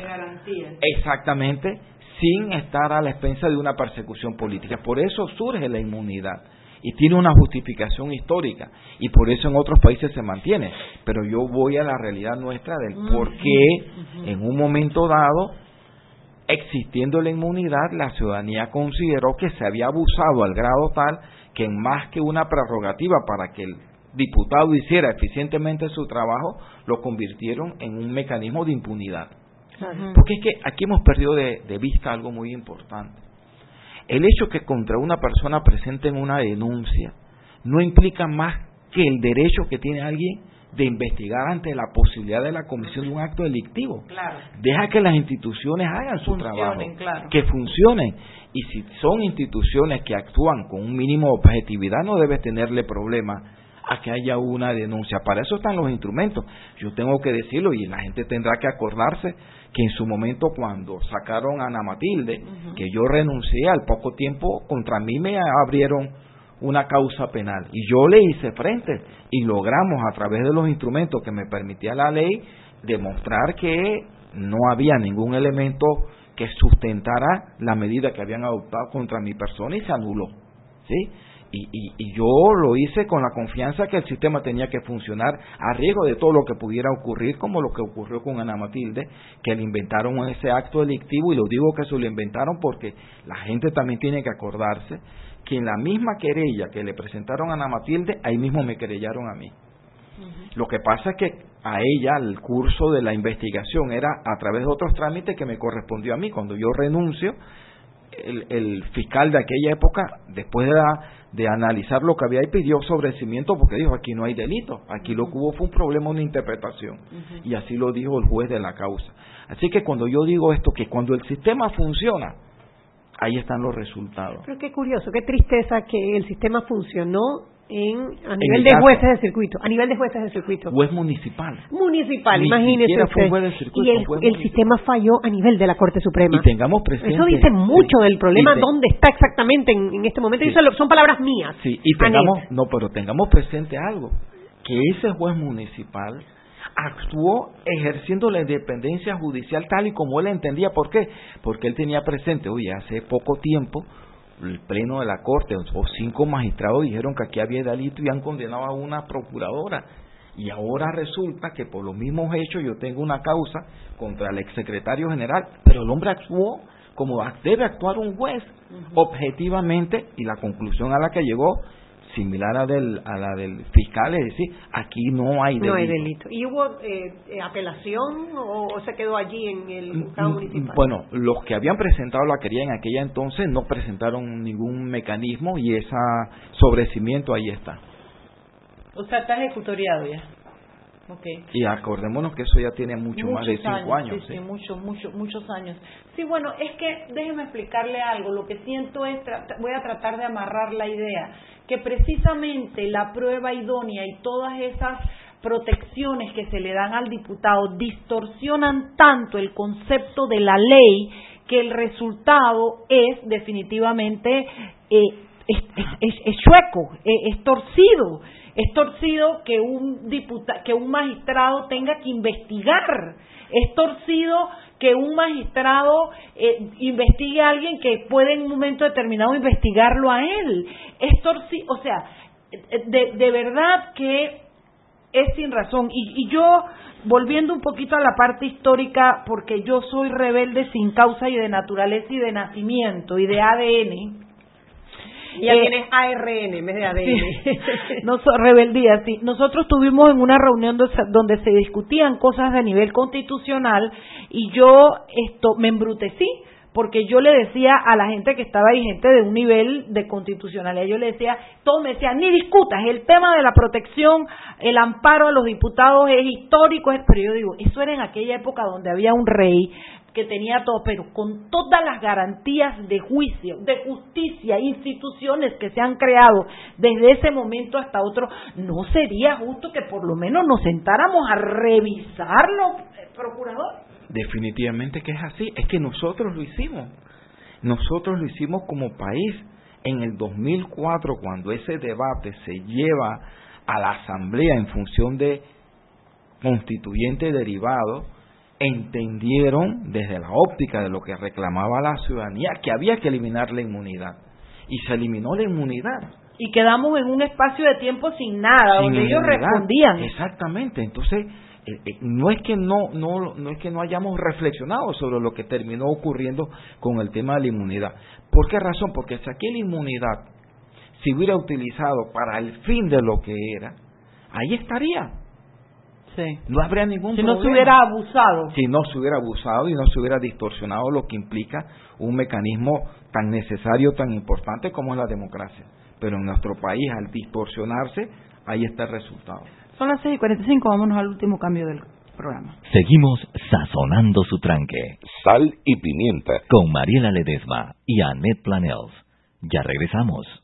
Speaker 3: De
Speaker 6: exactamente sin estar a la expensa de una persecución política. Por eso surge la inmunidad y tiene una justificación histórica y por eso en otros países se mantiene. Pero yo voy a la realidad nuestra del por qué en un momento dado, existiendo la inmunidad, la ciudadanía consideró que se había abusado al grado tal que en más que una prerrogativa para que el diputado hiciera eficientemente su trabajo, lo convirtieron en un mecanismo de impunidad. Porque es que aquí hemos perdido de, de vista algo muy importante. El hecho que contra una persona presenten una denuncia no implica más que el derecho que tiene alguien de investigar ante la posibilidad de la comisión de un acto delictivo.
Speaker 3: Claro.
Speaker 6: Deja que las instituciones hagan su
Speaker 3: Funcionen,
Speaker 6: trabajo,
Speaker 3: claro.
Speaker 6: que funcionen. Y si son instituciones que actúan con un mínimo de objetividad, no debes tenerle problema a que haya una denuncia. Para eso están los instrumentos. Yo tengo que decirlo y la gente tendrá que acordarse que en su momento cuando sacaron a Ana Matilde, que yo renuncié al poco tiempo, contra mí me abrieron una causa penal y yo le hice frente y logramos a través de los instrumentos que me permitía la ley demostrar que no había ningún elemento que sustentara la medida que habían adoptado contra mi persona y se anuló. ¿sí? Y, y, y, yo lo hice con la confianza que el sistema tenía que funcionar a riesgo de todo lo que pudiera ocurrir, como lo que ocurrió con Ana Matilde, que le inventaron ese acto delictivo, y lo digo que se lo inventaron porque la gente también tiene que acordarse que en la misma querella que le presentaron a Ana Matilde, ahí mismo me querellaron a mí. Lo que pasa es que a ella el curso de la investigación era a través de otros trámites que me correspondió a mí. Cuando yo renuncio, el, el fiscal de aquella época, después de, de analizar lo que había ahí, pidió sobrecimiento porque dijo, aquí no hay delito, aquí lo que hubo fue un problema, una interpretación. Y así lo dijo el juez de la causa. Así que cuando yo digo esto, que cuando el sistema funciona, ahí están los resultados.
Speaker 4: Pero qué curioso, qué tristeza que el sistema funcionó en, a nivel de jueces de circuito, a nivel de jueces de circuito.
Speaker 6: Juez municipal.
Speaker 4: Municipal, imagínese usted. y el, el sistema falló a nivel de la Corte Suprema.
Speaker 6: Y tengamos presente.
Speaker 4: Eso dice mucho del problema, dónde está exactamente en, este momento. Y son palabras mías.
Speaker 6: Sí, y tengamos, no, pero tengamos presente algo, que ese juez municipal actuó ejerciendo la independencia judicial tal y como él entendía. ¿Por qué? Porque él tenía presente, oye, hace poco tiempo el pleno de la corte o cinco magistrados dijeron que aquí había delito y han condenado a una procuradora. Y ahora resulta que por los mismos hechos yo tengo una causa contra el exsecretario general, pero el hombre actuó como debe actuar un juez, objetivamente, y la conclusión a la que llegó similar a, del, a la del fiscal, es decir, aquí no hay delito.
Speaker 4: No hay delito. ¿Y hubo eh, apelación o, se quedó allí en el
Speaker 6: mm,
Speaker 4: juzgado
Speaker 6: mm,
Speaker 4: municipal?
Speaker 6: Bueno, los que habían presentado la querella en aquella entonces no presentaron ningún mecanismo y ese sobrecimiento ahí está.
Speaker 3: O sea, está ejecutoriado ya. Okay.
Speaker 6: Y acordémonos que eso ya tiene mucho más de cinco años.
Speaker 3: sí, sí, muchos, muchos, muchos años. Sí, bueno, es que déjeme explicarle algo. Lo que siento es, voy a tratar de amarrar la idea, que precisamente la prueba idónea y todas esas protecciones que se le dan al diputado distorsionan tanto el concepto de la ley que el resultado es definitivamente eh, es, es, es, chueco, es, es torcido es torcido que un diputado, que un magistrado tenga que investigar. Es torcido que un magistrado eh, investigue a alguien que puede en un momento determinado investigarlo a él. Es torcido, o sea, de, de verdad que es sin razón. Y, y yo, volviendo un poquito a la parte histórica, porque yo soy rebelde sin causa y de naturaleza y de nacimiento y de ADN,
Speaker 4: y ya eh, tienes ARN en vez de ADN.
Speaker 3: no, rebeldía, sí. Nosotros tuvimos en una reunión donde se discutían cosas de nivel constitucional y yo esto me embrutecí porque yo le decía a la gente que estaba ahí, gente de un nivel de constitucionalidad, yo le decía, todos me decían, ni discutas, el tema de la protección, el amparo a los diputados es histórico, pero yo digo, eso era en aquella época donde había un rey, que tenía todo, pero con todas las garantías de juicio, de justicia, instituciones que se han creado desde ese momento hasta otro, no sería justo que por lo menos nos sentáramos a revisarlo, eh, procurador.
Speaker 6: Definitivamente que es así, es que nosotros lo hicimos, nosotros lo hicimos como país en el 2004 cuando ese debate se lleva a la asamblea en función de constituyente derivado entendieron desde la óptica de lo que reclamaba la ciudadanía que había que eliminar la inmunidad. Y se eliminó la inmunidad.
Speaker 3: Y quedamos en un espacio de tiempo sin nada, donde ellos respondían.
Speaker 6: Exactamente. Entonces, eh, eh, no es que no, no, no es que no hayamos reflexionado sobre lo que terminó ocurriendo con el tema de la inmunidad. ¿Por qué razón? Porque si aquella inmunidad se hubiera utilizado para el fin de lo que era, ahí estaría no habría ningún
Speaker 3: si
Speaker 6: problema.
Speaker 3: no se hubiera abusado.
Speaker 6: Si no se hubiera abusado y no se hubiera distorsionado lo que implica un mecanismo tan necesario, tan importante como es la democracia. Pero en nuestro país, al distorsionarse, ahí está el resultado.
Speaker 3: Son las 6 y 45, vámonos al último cambio del programa.
Speaker 2: Seguimos sazonando su tranque.
Speaker 1: Sal y pimienta.
Speaker 2: Con Mariela Ledesma y Annette Planels. Ya regresamos.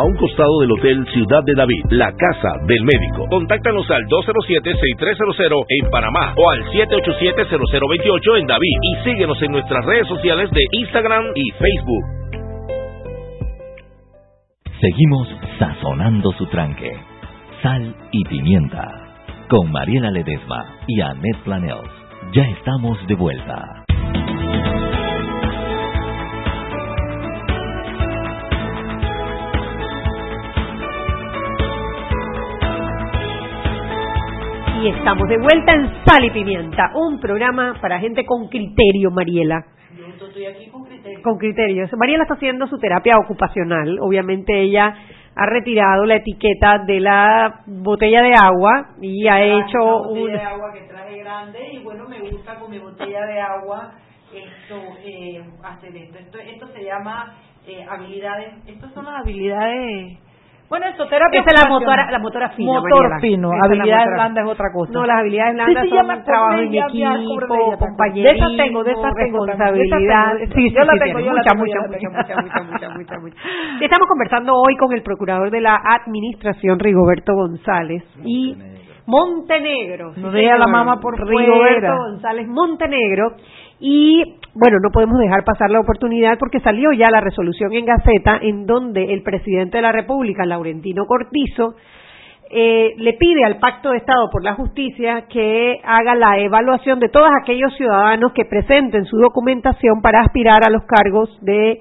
Speaker 8: a un costado del Hotel Ciudad de David, la casa del médico. Contáctanos al 207-6300 en Panamá o al 787-0028 en David y síguenos en nuestras redes sociales de Instagram y Facebook.
Speaker 2: Seguimos sazonando su tranque. Sal y pimienta. Con Mariela Ledesma y Annette Planels. Ya estamos de vuelta.
Speaker 4: Y estamos de vuelta en Sal y Pimienta, un programa para gente con criterio, Mariela.
Speaker 3: Yo estoy aquí con criterio.
Speaker 4: Con criterio. Mariela está haciendo su terapia ocupacional. Obviamente ella ha retirado la etiqueta de la botella de agua y ha hecho
Speaker 3: una
Speaker 4: un...
Speaker 3: botella de agua que traje grande y bueno, me gusta con mi botella de agua esto eh, hacer esto. Esto, esto se llama eh, habilidades, estas son las habilidades bueno, esto, terapia
Speaker 4: Esa es la motora, la motora fina,
Speaker 3: Motor
Speaker 4: Mariela.
Speaker 3: fino,
Speaker 4: Esa es la
Speaker 3: habilidades
Speaker 4: motora-
Speaker 3: blandas es otra cosa.
Speaker 4: No, las habilidades
Speaker 3: Sí,
Speaker 4: blandas
Speaker 3: sí,
Speaker 4: son trabajo en equipo, compañerismo,
Speaker 3: De esas tengo, de esas tengo también, de esas
Speaker 4: responsabilidad.
Speaker 3: tengo.
Speaker 4: Sí, sí,
Speaker 3: Yo la
Speaker 4: sí,
Speaker 3: tengo,
Speaker 4: sí,
Speaker 3: yo la
Speaker 4: mucha,
Speaker 3: tengo,
Speaker 4: mucha,
Speaker 3: la
Speaker 4: mucha,
Speaker 3: tengo.
Speaker 4: mucha, mucha, mucha, mucha, mucha. Estamos conversando hoy con el procurador de la Administración, Rigoberto González, y Montenegro. sí,
Speaker 3: No diga la mamá por
Speaker 4: Rigoberto
Speaker 3: fuera.
Speaker 4: González Montenegro. Y bueno, no podemos dejar pasar la oportunidad porque salió ya la resolución en Gaceta en donde el presidente de la República, Laurentino Cortizo, eh, le pide al Pacto de Estado por la Justicia que haga la evaluación de todos aquellos ciudadanos que presenten su documentación para aspirar a los cargos de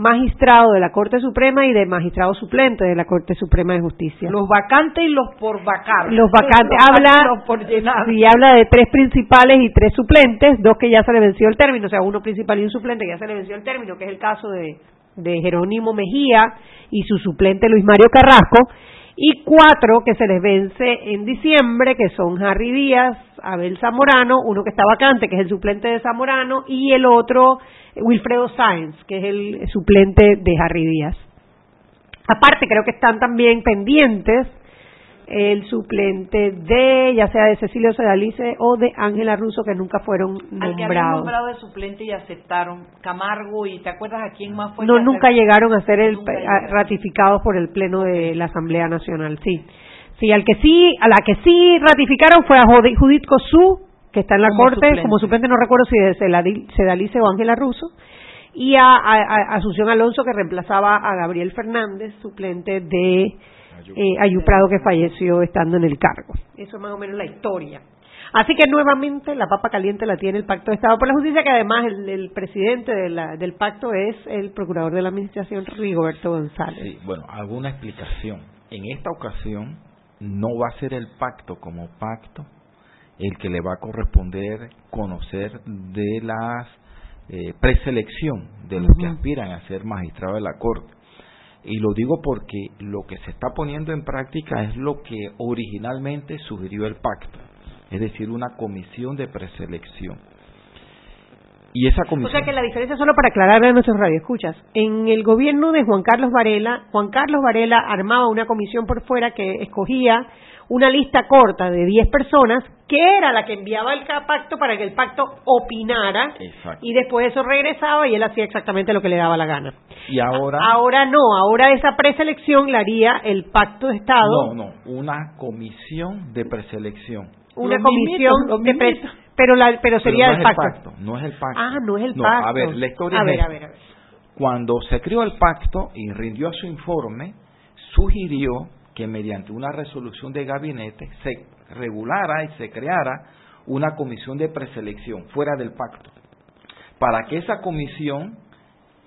Speaker 4: magistrado de la Corte Suprema y de magistrado suplente de la Corte Suprema de Justicia.
Speaker 3: Los vacantes y los por vacar.
Speaker 4: Los vacantes.
Speaker 3: Los
Speaker 4: Habla,
Speaker 3: los por llenar.
Speaker 4: sí, habla de tres principales y tres suplentes, dos que ya se le venció el término, o sea, uno principal y un suplente que ya se le venció el término, que es el caso de, de Jerónimo Mejía y su suplente Luis Mario Carrasco, y cuatro que se les vence en diciembre, que son Harry Díaz, Abel Zamorano, uno que está vacante, que es el suplente de Zamorano, y el otro, Wilfredo Sáenz, que es el suplente de Harry Díaz. Aparte, creo que están también pendientes el suplente de, ya sea de Cecilio Sedalice o de Ángela Russo, que nunca fueron
Speaker 3: Al que habían
Speaker 4: nombrados.
Speaker 3: nombrado de suplente y aceptaron. Camargo y ¿te acuerdas a quién más fue?
Speaker 4: No, nunca llegaron a ser el, a- ratificados por el Pleno de la Asamblea Nacional, sí. Sí, al que sí, a la que sí ratificaron fue a Judith Cosú, que está en la
Speaker 3: Como
Speaker 4: Corte,
Speaker 3: suplente.
Speaker 4: como suplente, no recuerdo si de Sedalice o Ángela Russo, y a, a- a Asunción Alonso, que reemplazaba a Gabriel Fernández, suplente de eh, Ayuprado, que falleció estando en el cargo. Eso es más o menos la historia. Así que nuevamente la papa caliente la tiene el Pacto de Estado por la Justicia, que además el, el presidente de la- del pacto es el procurador de la Administración, Rigoberto González.
Speaker 6: Sí, bueno, alguna explicación. En esta ocasión no va a ser el pacto como pacto el que le va a corresponder conocer de las eh, preselección de los que aspiran a ser magistrado de la Corte. Y lo digo porque lo que se está poniendo en práctica es lo que originalmente sugirió el pacto, es decir, una comisión de preselección. Y esa
Speaker 4: O
Speaker 6: comisión...
Speaker 4: sea que la diferencia, solo para aclararle a nuestros radioescuchas, en el gobierno de Juan Carlos Varela, Juan Carlos Varela armaba una comisión por fuera que escogía una lista corta de 10 personas, que era la que enviaba el pacto para que el pacto opinara,
Speaker 6: Exacto.
Speaker 4: y después eso regresaba y él hacía exactamente lo que le daba la gana.
Speaker 6: Y ahora...
Speaker 4: Ahora no, ahora esa preselección la haría el pacto de Estado,
Speaker 6: No, no, una comisión de preselección.
Speaker 4: una
Speaker 3: Los
Speaker 4: comisión de pre-. Pero la, pero sería
Speaker 6: Pero no
Speaker 4: el pacto.
Speaker 6: No es el pacto.
Speaker 4: Ah, no es el
Speaker 6: No,
Speaker 4: pacto.
Speaker 6: A ver, la historia
Speaker 4: a
Speaker 6: es
Speaker 4: ver,
Speaker 6: esta.
Speaker 4: a ver, a ver.
Speaker 6: Cuando se creó el pacto y rindió su informe, sugirió que mediante una resolución de gabinete se regulara y se creara una comisión de preselección fuera del pacto, para que esa comisión,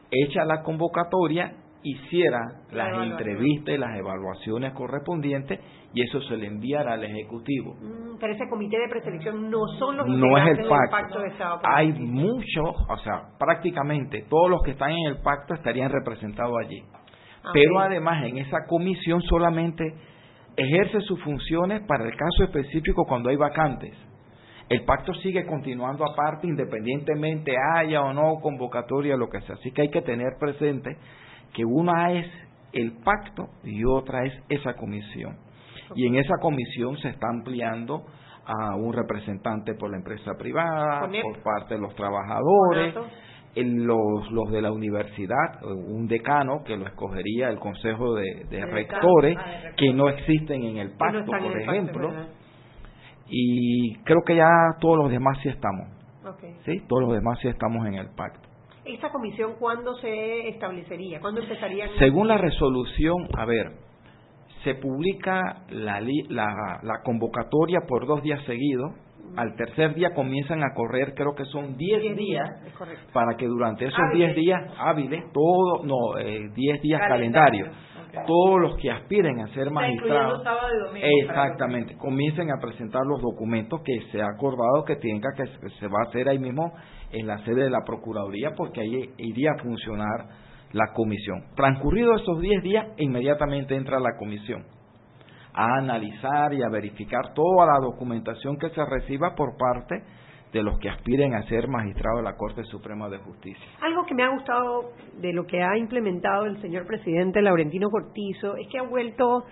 Speaker 6: hecha la convocatoria, hiciera las entrevistas y las evaluaciones correspondientes y eso se le enviara al Ejecutivo.
Speaker 4: Mm, pero ese comité de preselección no son los
Speaker 6: No es el pacto.
Speaker 4: de Estado.
Speaker 6: Hay muchos, o sea, prácticamente todos los que están en el pacto estarían representados allí.
Speaker 4: Ah,
Speaker 6: Pero además en esa comisión solamente ejerce sus funciones para el caso específico cuando hay vacantes. El pacto sigue continuando aparte independientemente haya o no convocatoria, lo que sea. Así que hay que tener presente que una es el pacto y otra es esa comisión. Y en esa comisión se está ampliando a un representante por la empresa privada, por parte de los trabajadores, en los, los de la universidad, un decano que lo escogería el Consejo de, Rectores.
Speaker 4: Ah, rectores.
Speaker 6: que no existen en el
Speaker 4: no
Speaker 6: pacto, por
Speaker 4: pacto,
Speaker 6: ejemplo, y creo que ya todos los demás sí estamos. ¿sí? Todos los demás sí estamos en el pacto.
Speaker 4: ¿Esa comisión cuándo se establecería? ¿Cuándo empezaría?
Speaker 6: Según la resolución, a ver, se publica la, la, la convocatoria por dos días seguidos, al tercer día comienzan a correr, creo que son 10
Speaker 4: Diez
Speaker 6: días, para que durante esos
Speaker 4: Hábiles.
Speaker 6: 10 días hábiles, todo, no, eh, 10 días
Speaker 3: Calendario,
Speaker 6: todos los que aspiren a ser magistrados, exactamente, comiencen a presentar los documentos que se ha acordado que tenga que se- se va a hacer ahí mismo en la sede de la Procuraduría, porque ahí iría a funcionar la comisión. Transcurridos esos 10 días, inmediatamente entra la comisión a analizar y a verificar toda la documentación que se reciba por parte de los que aspiren a ser magistrados de la Corte Suprema de Justicia.
Speaker 4: Algo que me ha gustado de lo que ha implementado el señor presidente Laurentino Cortizo es que ha vuelto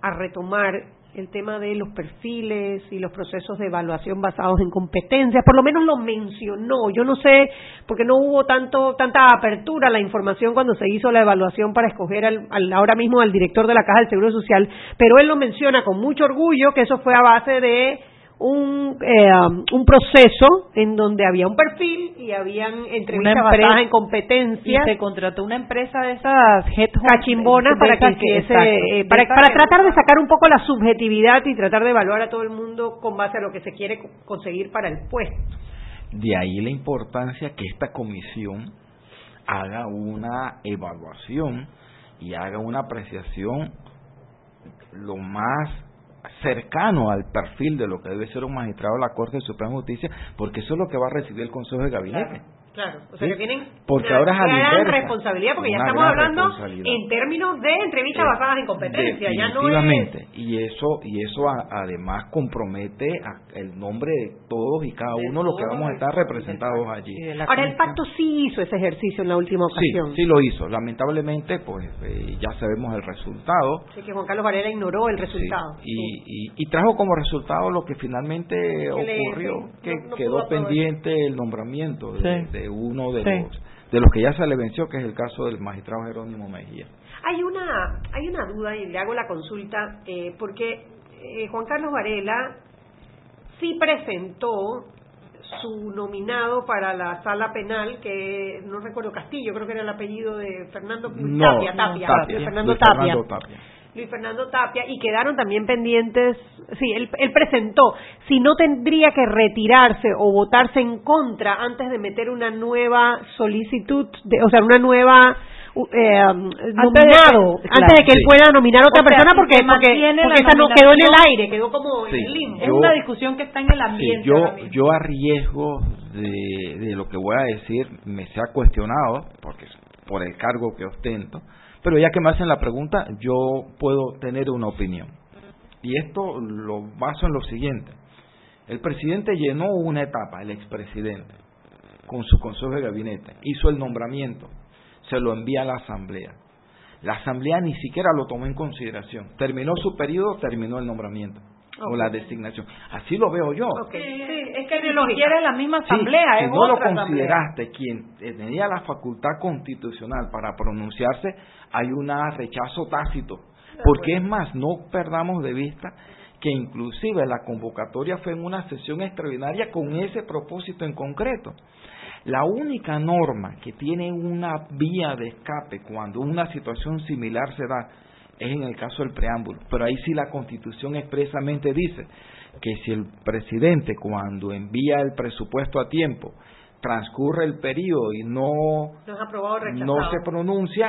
Speaker 4: a retomar el tema de los perfiles y los procesos de evaluación basados en competencias, por lo menos lo mencionó. Yo no sé, porque no hubo tanto tanta apertura a la información cuando se hizo la evaluación para escoger al, al- ahora mismo al director de la Caja del Seguro Social, pero él lo menciona con mucho orgullo que eso fue a base de un, eh, um, un proceso en donde había un perfil y habían entrevistas
Speaker 3: Una empresa-
Speaker 4: basadas en
Speaker 3: Y
Speaker 4: competencias
Speaker 3: se contrató una empresa de esas
Speaker 4: cachimbonas para que
Speaker 3: exacto,
Speaker 4: eh, para, para
Speaker 3: que-
Speaker 4: tratar de sacar un poco la subjetividad y tratar de evaluar a todo el mundo con base a lo que se quiere co- conseguir para el puesto.
Speaker 6: De ahí la importancia que esta comisión haga una evaluación y haga una apreciación lo más cercano al perfil de lo que debe ser un magistrado de la Corte Suprema de Justicia, porque eso es lo que va a recibir el Consejo de Gabinete.
Speaker 4: O sea
Speaker 6: Sí,
Speaker 4: que tienen
Speaker 6: porque
Speaker 4: una
Speaker 6: ahora es a la
Speaker 4: gran
Speaker 6: inversa,
Speaker 4: responsabilidad porque ya estamos hablando en términos de entrevistas
Speaker 6: Eh,
Speaker 4: basadas en competencia, ya no es.
Speaker 6: Y eso, y eso a- además compromete a- el nombre de todos y cada
Speaker 4: De
Speaker 6: uno de los que vamos a estar representados allí.
Speaker 4: Ahora el pacto sí hizo ese ejercicio en la última
Speaker 6: Sí,
Speaker 4: ocasión.
Speaker 6: sí lo hizo. Lamentablemente, pues eh, ya sabemos el resultado.
Speaker 4: Así que Juan Carlos Varela ignoró el
Speaker 6: Sí,
Speaker 4: resultado.
Speaker 6: y, y- y trajo como resultado lo que finalmente ocurrió,
Speaker 4: sí,
Speaker 6: que
Speaker 4: no- no pudo
Speaker 6: quedó pendiente el nombramiento de,
Speaker 3: Sí.
Speaker 6: De uno de
Speaker 3: Sí.
Speaker 6: los de los que ya se le venció, que es el caso del magistrado Jerónimo Mejía.
Speaker 4: Hay una, hay una duda y le hago la consulta eh, porque eh, Juan Carlos Varela sí presentó su nominado para la sala penal, que no recuerdo Castillo, creo que era el apellido de Fernando
Speaker 6: No,
Speaker 4: Tapia, Tapia,
Speaker 6: Tapia,
Speaker 4: Luis Fernando
Speaker 6: Luis
Speaker 4: Tapia.
Speaker 6: Fernando Tapia.
Speaker 4: Luis Fernando Tapia y quedaron también pendientes, sí, él, él presentó, si no tendría que retirarse o votarse en contra antes de meter una nueva solicitud, de, o sea, una nueva uh, eh, nominado, antes de que él
Speaker 6: Sí.
Speaker 4: pueda nominar a otra
Speaker 3: O sea,
Speaker 4: persona
Speaker 3: si
Speaker 4: porque, porque,
Speaker 3: mantiene
Speaker 4: porque
Speaker 3: la
Speaker 4: esa no quedó en el aire, quedó como
Speaker 6: Sí.
Speaker 4: en el limbo.
Speaker 3: Es una discusión que está en el
Speaker 6: Sí,
Speaker 3: ambiente.
Speaker 6: yo, yo a riesgo de, de lo que voy a decir me sea cuestionado, porque por el cargo que ostento, pero ya que me hacen la pregunta, yo puedo tener una opinión. Y esto lo baso en lo siguiente. El presidente llenó una etapa, el expresidente, con su consejo de gabinete, hizo el nombramiento, se lo envía a la asamblea. La asamblea ni siquiera lo tomó en consideración. Terminó su periodo, terminó el nombramiento o la designación. Así lo veo yo.
Speaker 4: Ok.
Speaker 3: Sí,
Speaker 4: Sí,
Speaker 3: es que ni siquiera es la misma
Speaker 6: Sí,
Speaker 3: asamblea,
Speaker 6: si
Speaker 3: es
Speaker 6: no lo
Speaker 3: asamblea.
Speaker 6: consideraste quien tenía la facultad constitucional para pronunciarse, hay un rechazo tácito. Porque es más, no perdamos de vista que inclusive la convocatoria fue en una sesión extraordinaria con ese propósito en concreto. La única norma que tiene una vía de escape cuando una situación similar se da es en el caso del preámbulo, pero ahí sí la Constitución expresamente dice que si el presidente cuando envía el presupuesto a tiempo transcurre el periodo y no, no se pronuncia,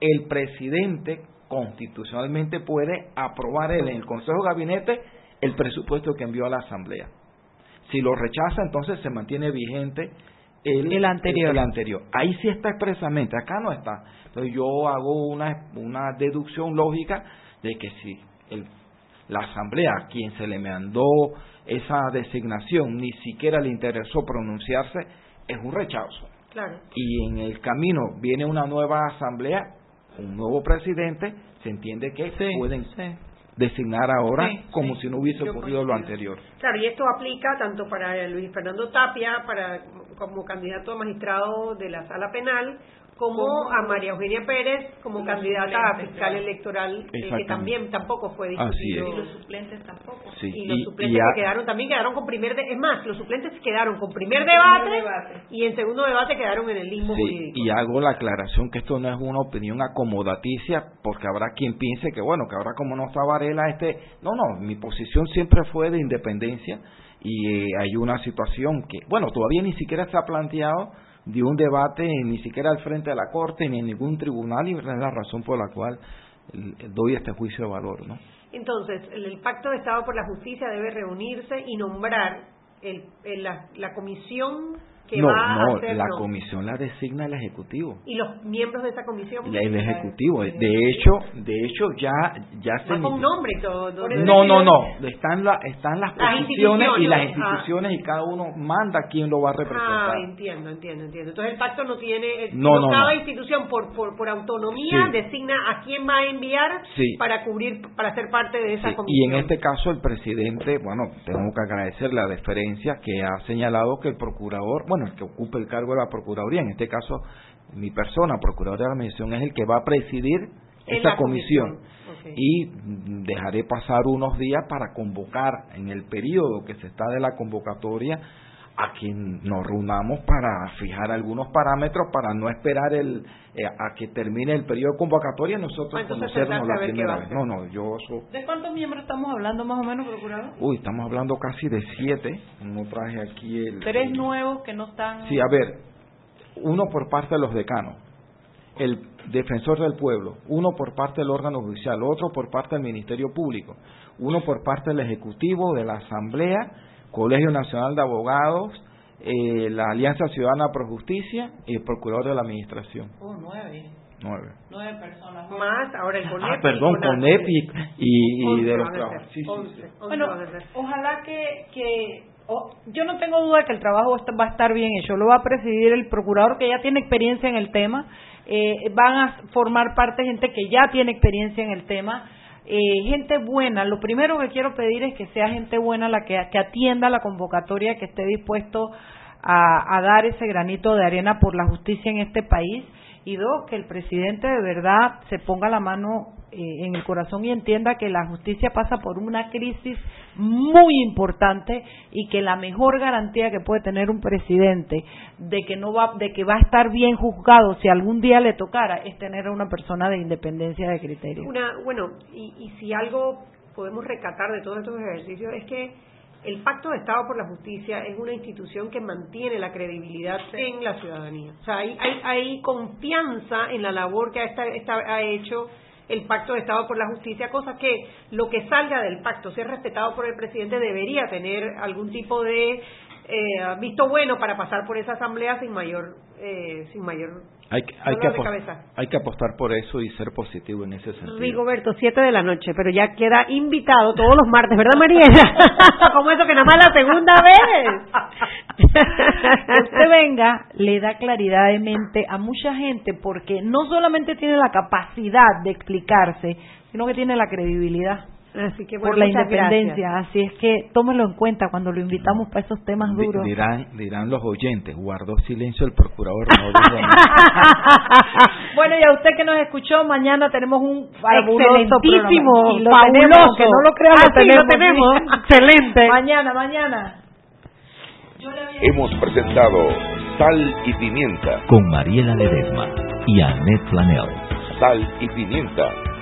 Speaker 6: el presidente constitucionalmente puede aprobar en el Consejo de Gabinete el presupuesto que envió a la Asamblea. Si lo rechaza, entonces se mantiene vigente el, anterior. el, anterior. Ahí sí está expresamente, acá no está. Entonces yo hago una, una deducción lógica de que si el, la Asamblea, a quien se le mandó esa designación, ni siquiera le interesó pronunciarse, es un rechazo.
Speaker 4: Claro.
Speaker 6: Y en el camino viene una nueva Asamblea, un nuevo presidente, se entiende que pueden designar ahora como si no hubiese ocurrido lo anterior.
Speaker 4: Claro, y esto aplica tanto para Luis Fernando Tapia, para como candidato a magistrado de la sala penal, como a María Eugenia Pérez como candidata a fiscal electoral, eh, que también tampoco fue discutido.
Speaker 3: Y los suplentes tampoco.
Speaker 4: Y los suplentes quedaron también quedaron con primer de, es más, los suplentes quedaron con primer, debate, y en segundo debate quedaron en el limbo jurídico.
Speaker 6: Y hago la aclaración que esto no es una opinión acomodaticia, porque habrá quien piense que bueno, que ahora como no está Varela este, no, no, mi posición siempre fue de independencia y eh, hay una situación que, bueno, todavía ni siquiera se ha planteado de un debate ni siquiera al frente de la Corte ni en ningún tribunal y es la razón por la cual doy este juicio de valor. ¿no?
Speaker 4: Entonces, el, Pacto de Estado por la Justicia debe reunirse y nombrar el, la, la comisión
Speaker 6: no, no, la comisión la designa el ejecutivo.
Speaker 4: ¿Y los miembros de esa comisión?
Speaker 6: el ejecutivo. De hecho, de hecho ya ya se
Speaker 4: con nombre todo.
Speaker 6: No, no, no, están la, están las, posiciones y las instituciones y cada uno manda quién lo va a representar.
Speaker 4: Ah, entiendo, entiendo, entiendo. Entonces el pacto no tiene eh, no, cada institución por por, por autonomía designa a quién va a enviar para cubrir para ser parte de esa comisión.
Speaker 6: Y en este caso el presidente, bueno, tengo que agradecer la deferencia que ha señalado que el procurador, bueno, el que ocupe el cargo de la Procuraduría, en este caso mi persona, Procurador de la Administración, es el que va a presidir esa comisión. Y dejaré pasar unos días para convocar en el periodo que se está de la convocatoria a quien nos reunamos para fijar algunos parámetros para no esperar el eh, a que termine el periodo de convocatoria nosotros conocernos la primera vez. No, no, yo
Speaker 3: ¿De cuántos miembros estamos hablando más o menos, procurador?
Speaker 6: Uy, estamos hablando casi de siete. No traje aquí el...
Speaker 3: Tres nuevos que no están...
Speaker 6: Sí, a ver, uno por parte de los decanos, el defensor del pueblo, uno por parte del órgano judicial, otro por parte del Ministerio Público, uno por parte del Ejecutivo, de la Asamblea, Colegio Nacional de Abogados, eh, la Alianza Ciudadana por Justicia y el Procurador de la Administración.
Speaker 3: Oh, nueve.
Speaker 6: Nueve.
Speaker 3: Nueve personas.
Speaker 4: Más, ahora el CONEP.
Speaker 6: Ah, perdón, CONEP y, de los trabajos.
Speaker 3: bueno, ojalá que, que yo no tengo duda que el trabajo va a estar bien hecho. Lo va a presidir el procurador que ya tiene experiencia en el tema. Eh, van a formar parte gente que ya tiene experiencia en el tema eh, gente buena. Lo primero que quiero pedir es que sea gente buena la que, atienda la convocatoria, que esté dispuesto a, a dar ese granito de arena por la justicia en este país. Y dos, que el presidente de verdad se ponga la mano eh, en el corazón y entienda que la justicia pasa por una crisis muy importante y que la mejor garantía que puede tener un presidente de que no va de que va a estar bien juzgado si algún día le tocara es tener a una persona de independencia de criterio.
Speaker 4: Una, bueno, y, y si algo podemos recatar de todos estos ejercicios es que el Pacto de Estado por la Justicia es una institución que mantiene la credibilidad en la ciudadanía. O sea, hay, hay, hay confianza en la labor que ha, ha hecho el Pacto de Estado por la Justicia, cosa que lo que salga del pacto, sea respetado por el presidente, debería tener algún tipo de eh, visto bueno para pasar por esa asamblea sin mayor eh, sin mayor
Speaker 6: hay, hay que hay que apostar por eso y ser positivo en ese sentido.
Speaker 4: Rigoberto, siete de la noche, pero ya queda invitado todos los martes, ¿verdad, Mariela? Como eso que nada más la segunda vez.
Speaker 3: usted venga, le da claridad de mente a mucha gente porque no solamente tiene la capacidad de explicarse, sino que tiene la credibilidad.
Speaker 4: Así que,
Speaker 3: por la independencia. Así es que tómelo en cuenta cuando lo invitamos para esos temas duros.
Speaker 6: Dirán, dirán los oyentes, guardó silencio el procurador.
Speaker 3: bueno, y a usted que nos escuchó, mañana tenemos un
Speaker 4: excelentísimo,
Speaker 3: fabuloso. que no lo crean,
Speaker 4: ah, lo tenemos. Excelente.
Speaker 3: Mañana, mañana.
Speaker 1: Hemos presentado Sal y Pimienta
Speaker 2: con Mariela Ledesma y Annette Flanell.
Speaker 1: Sal y Pimienta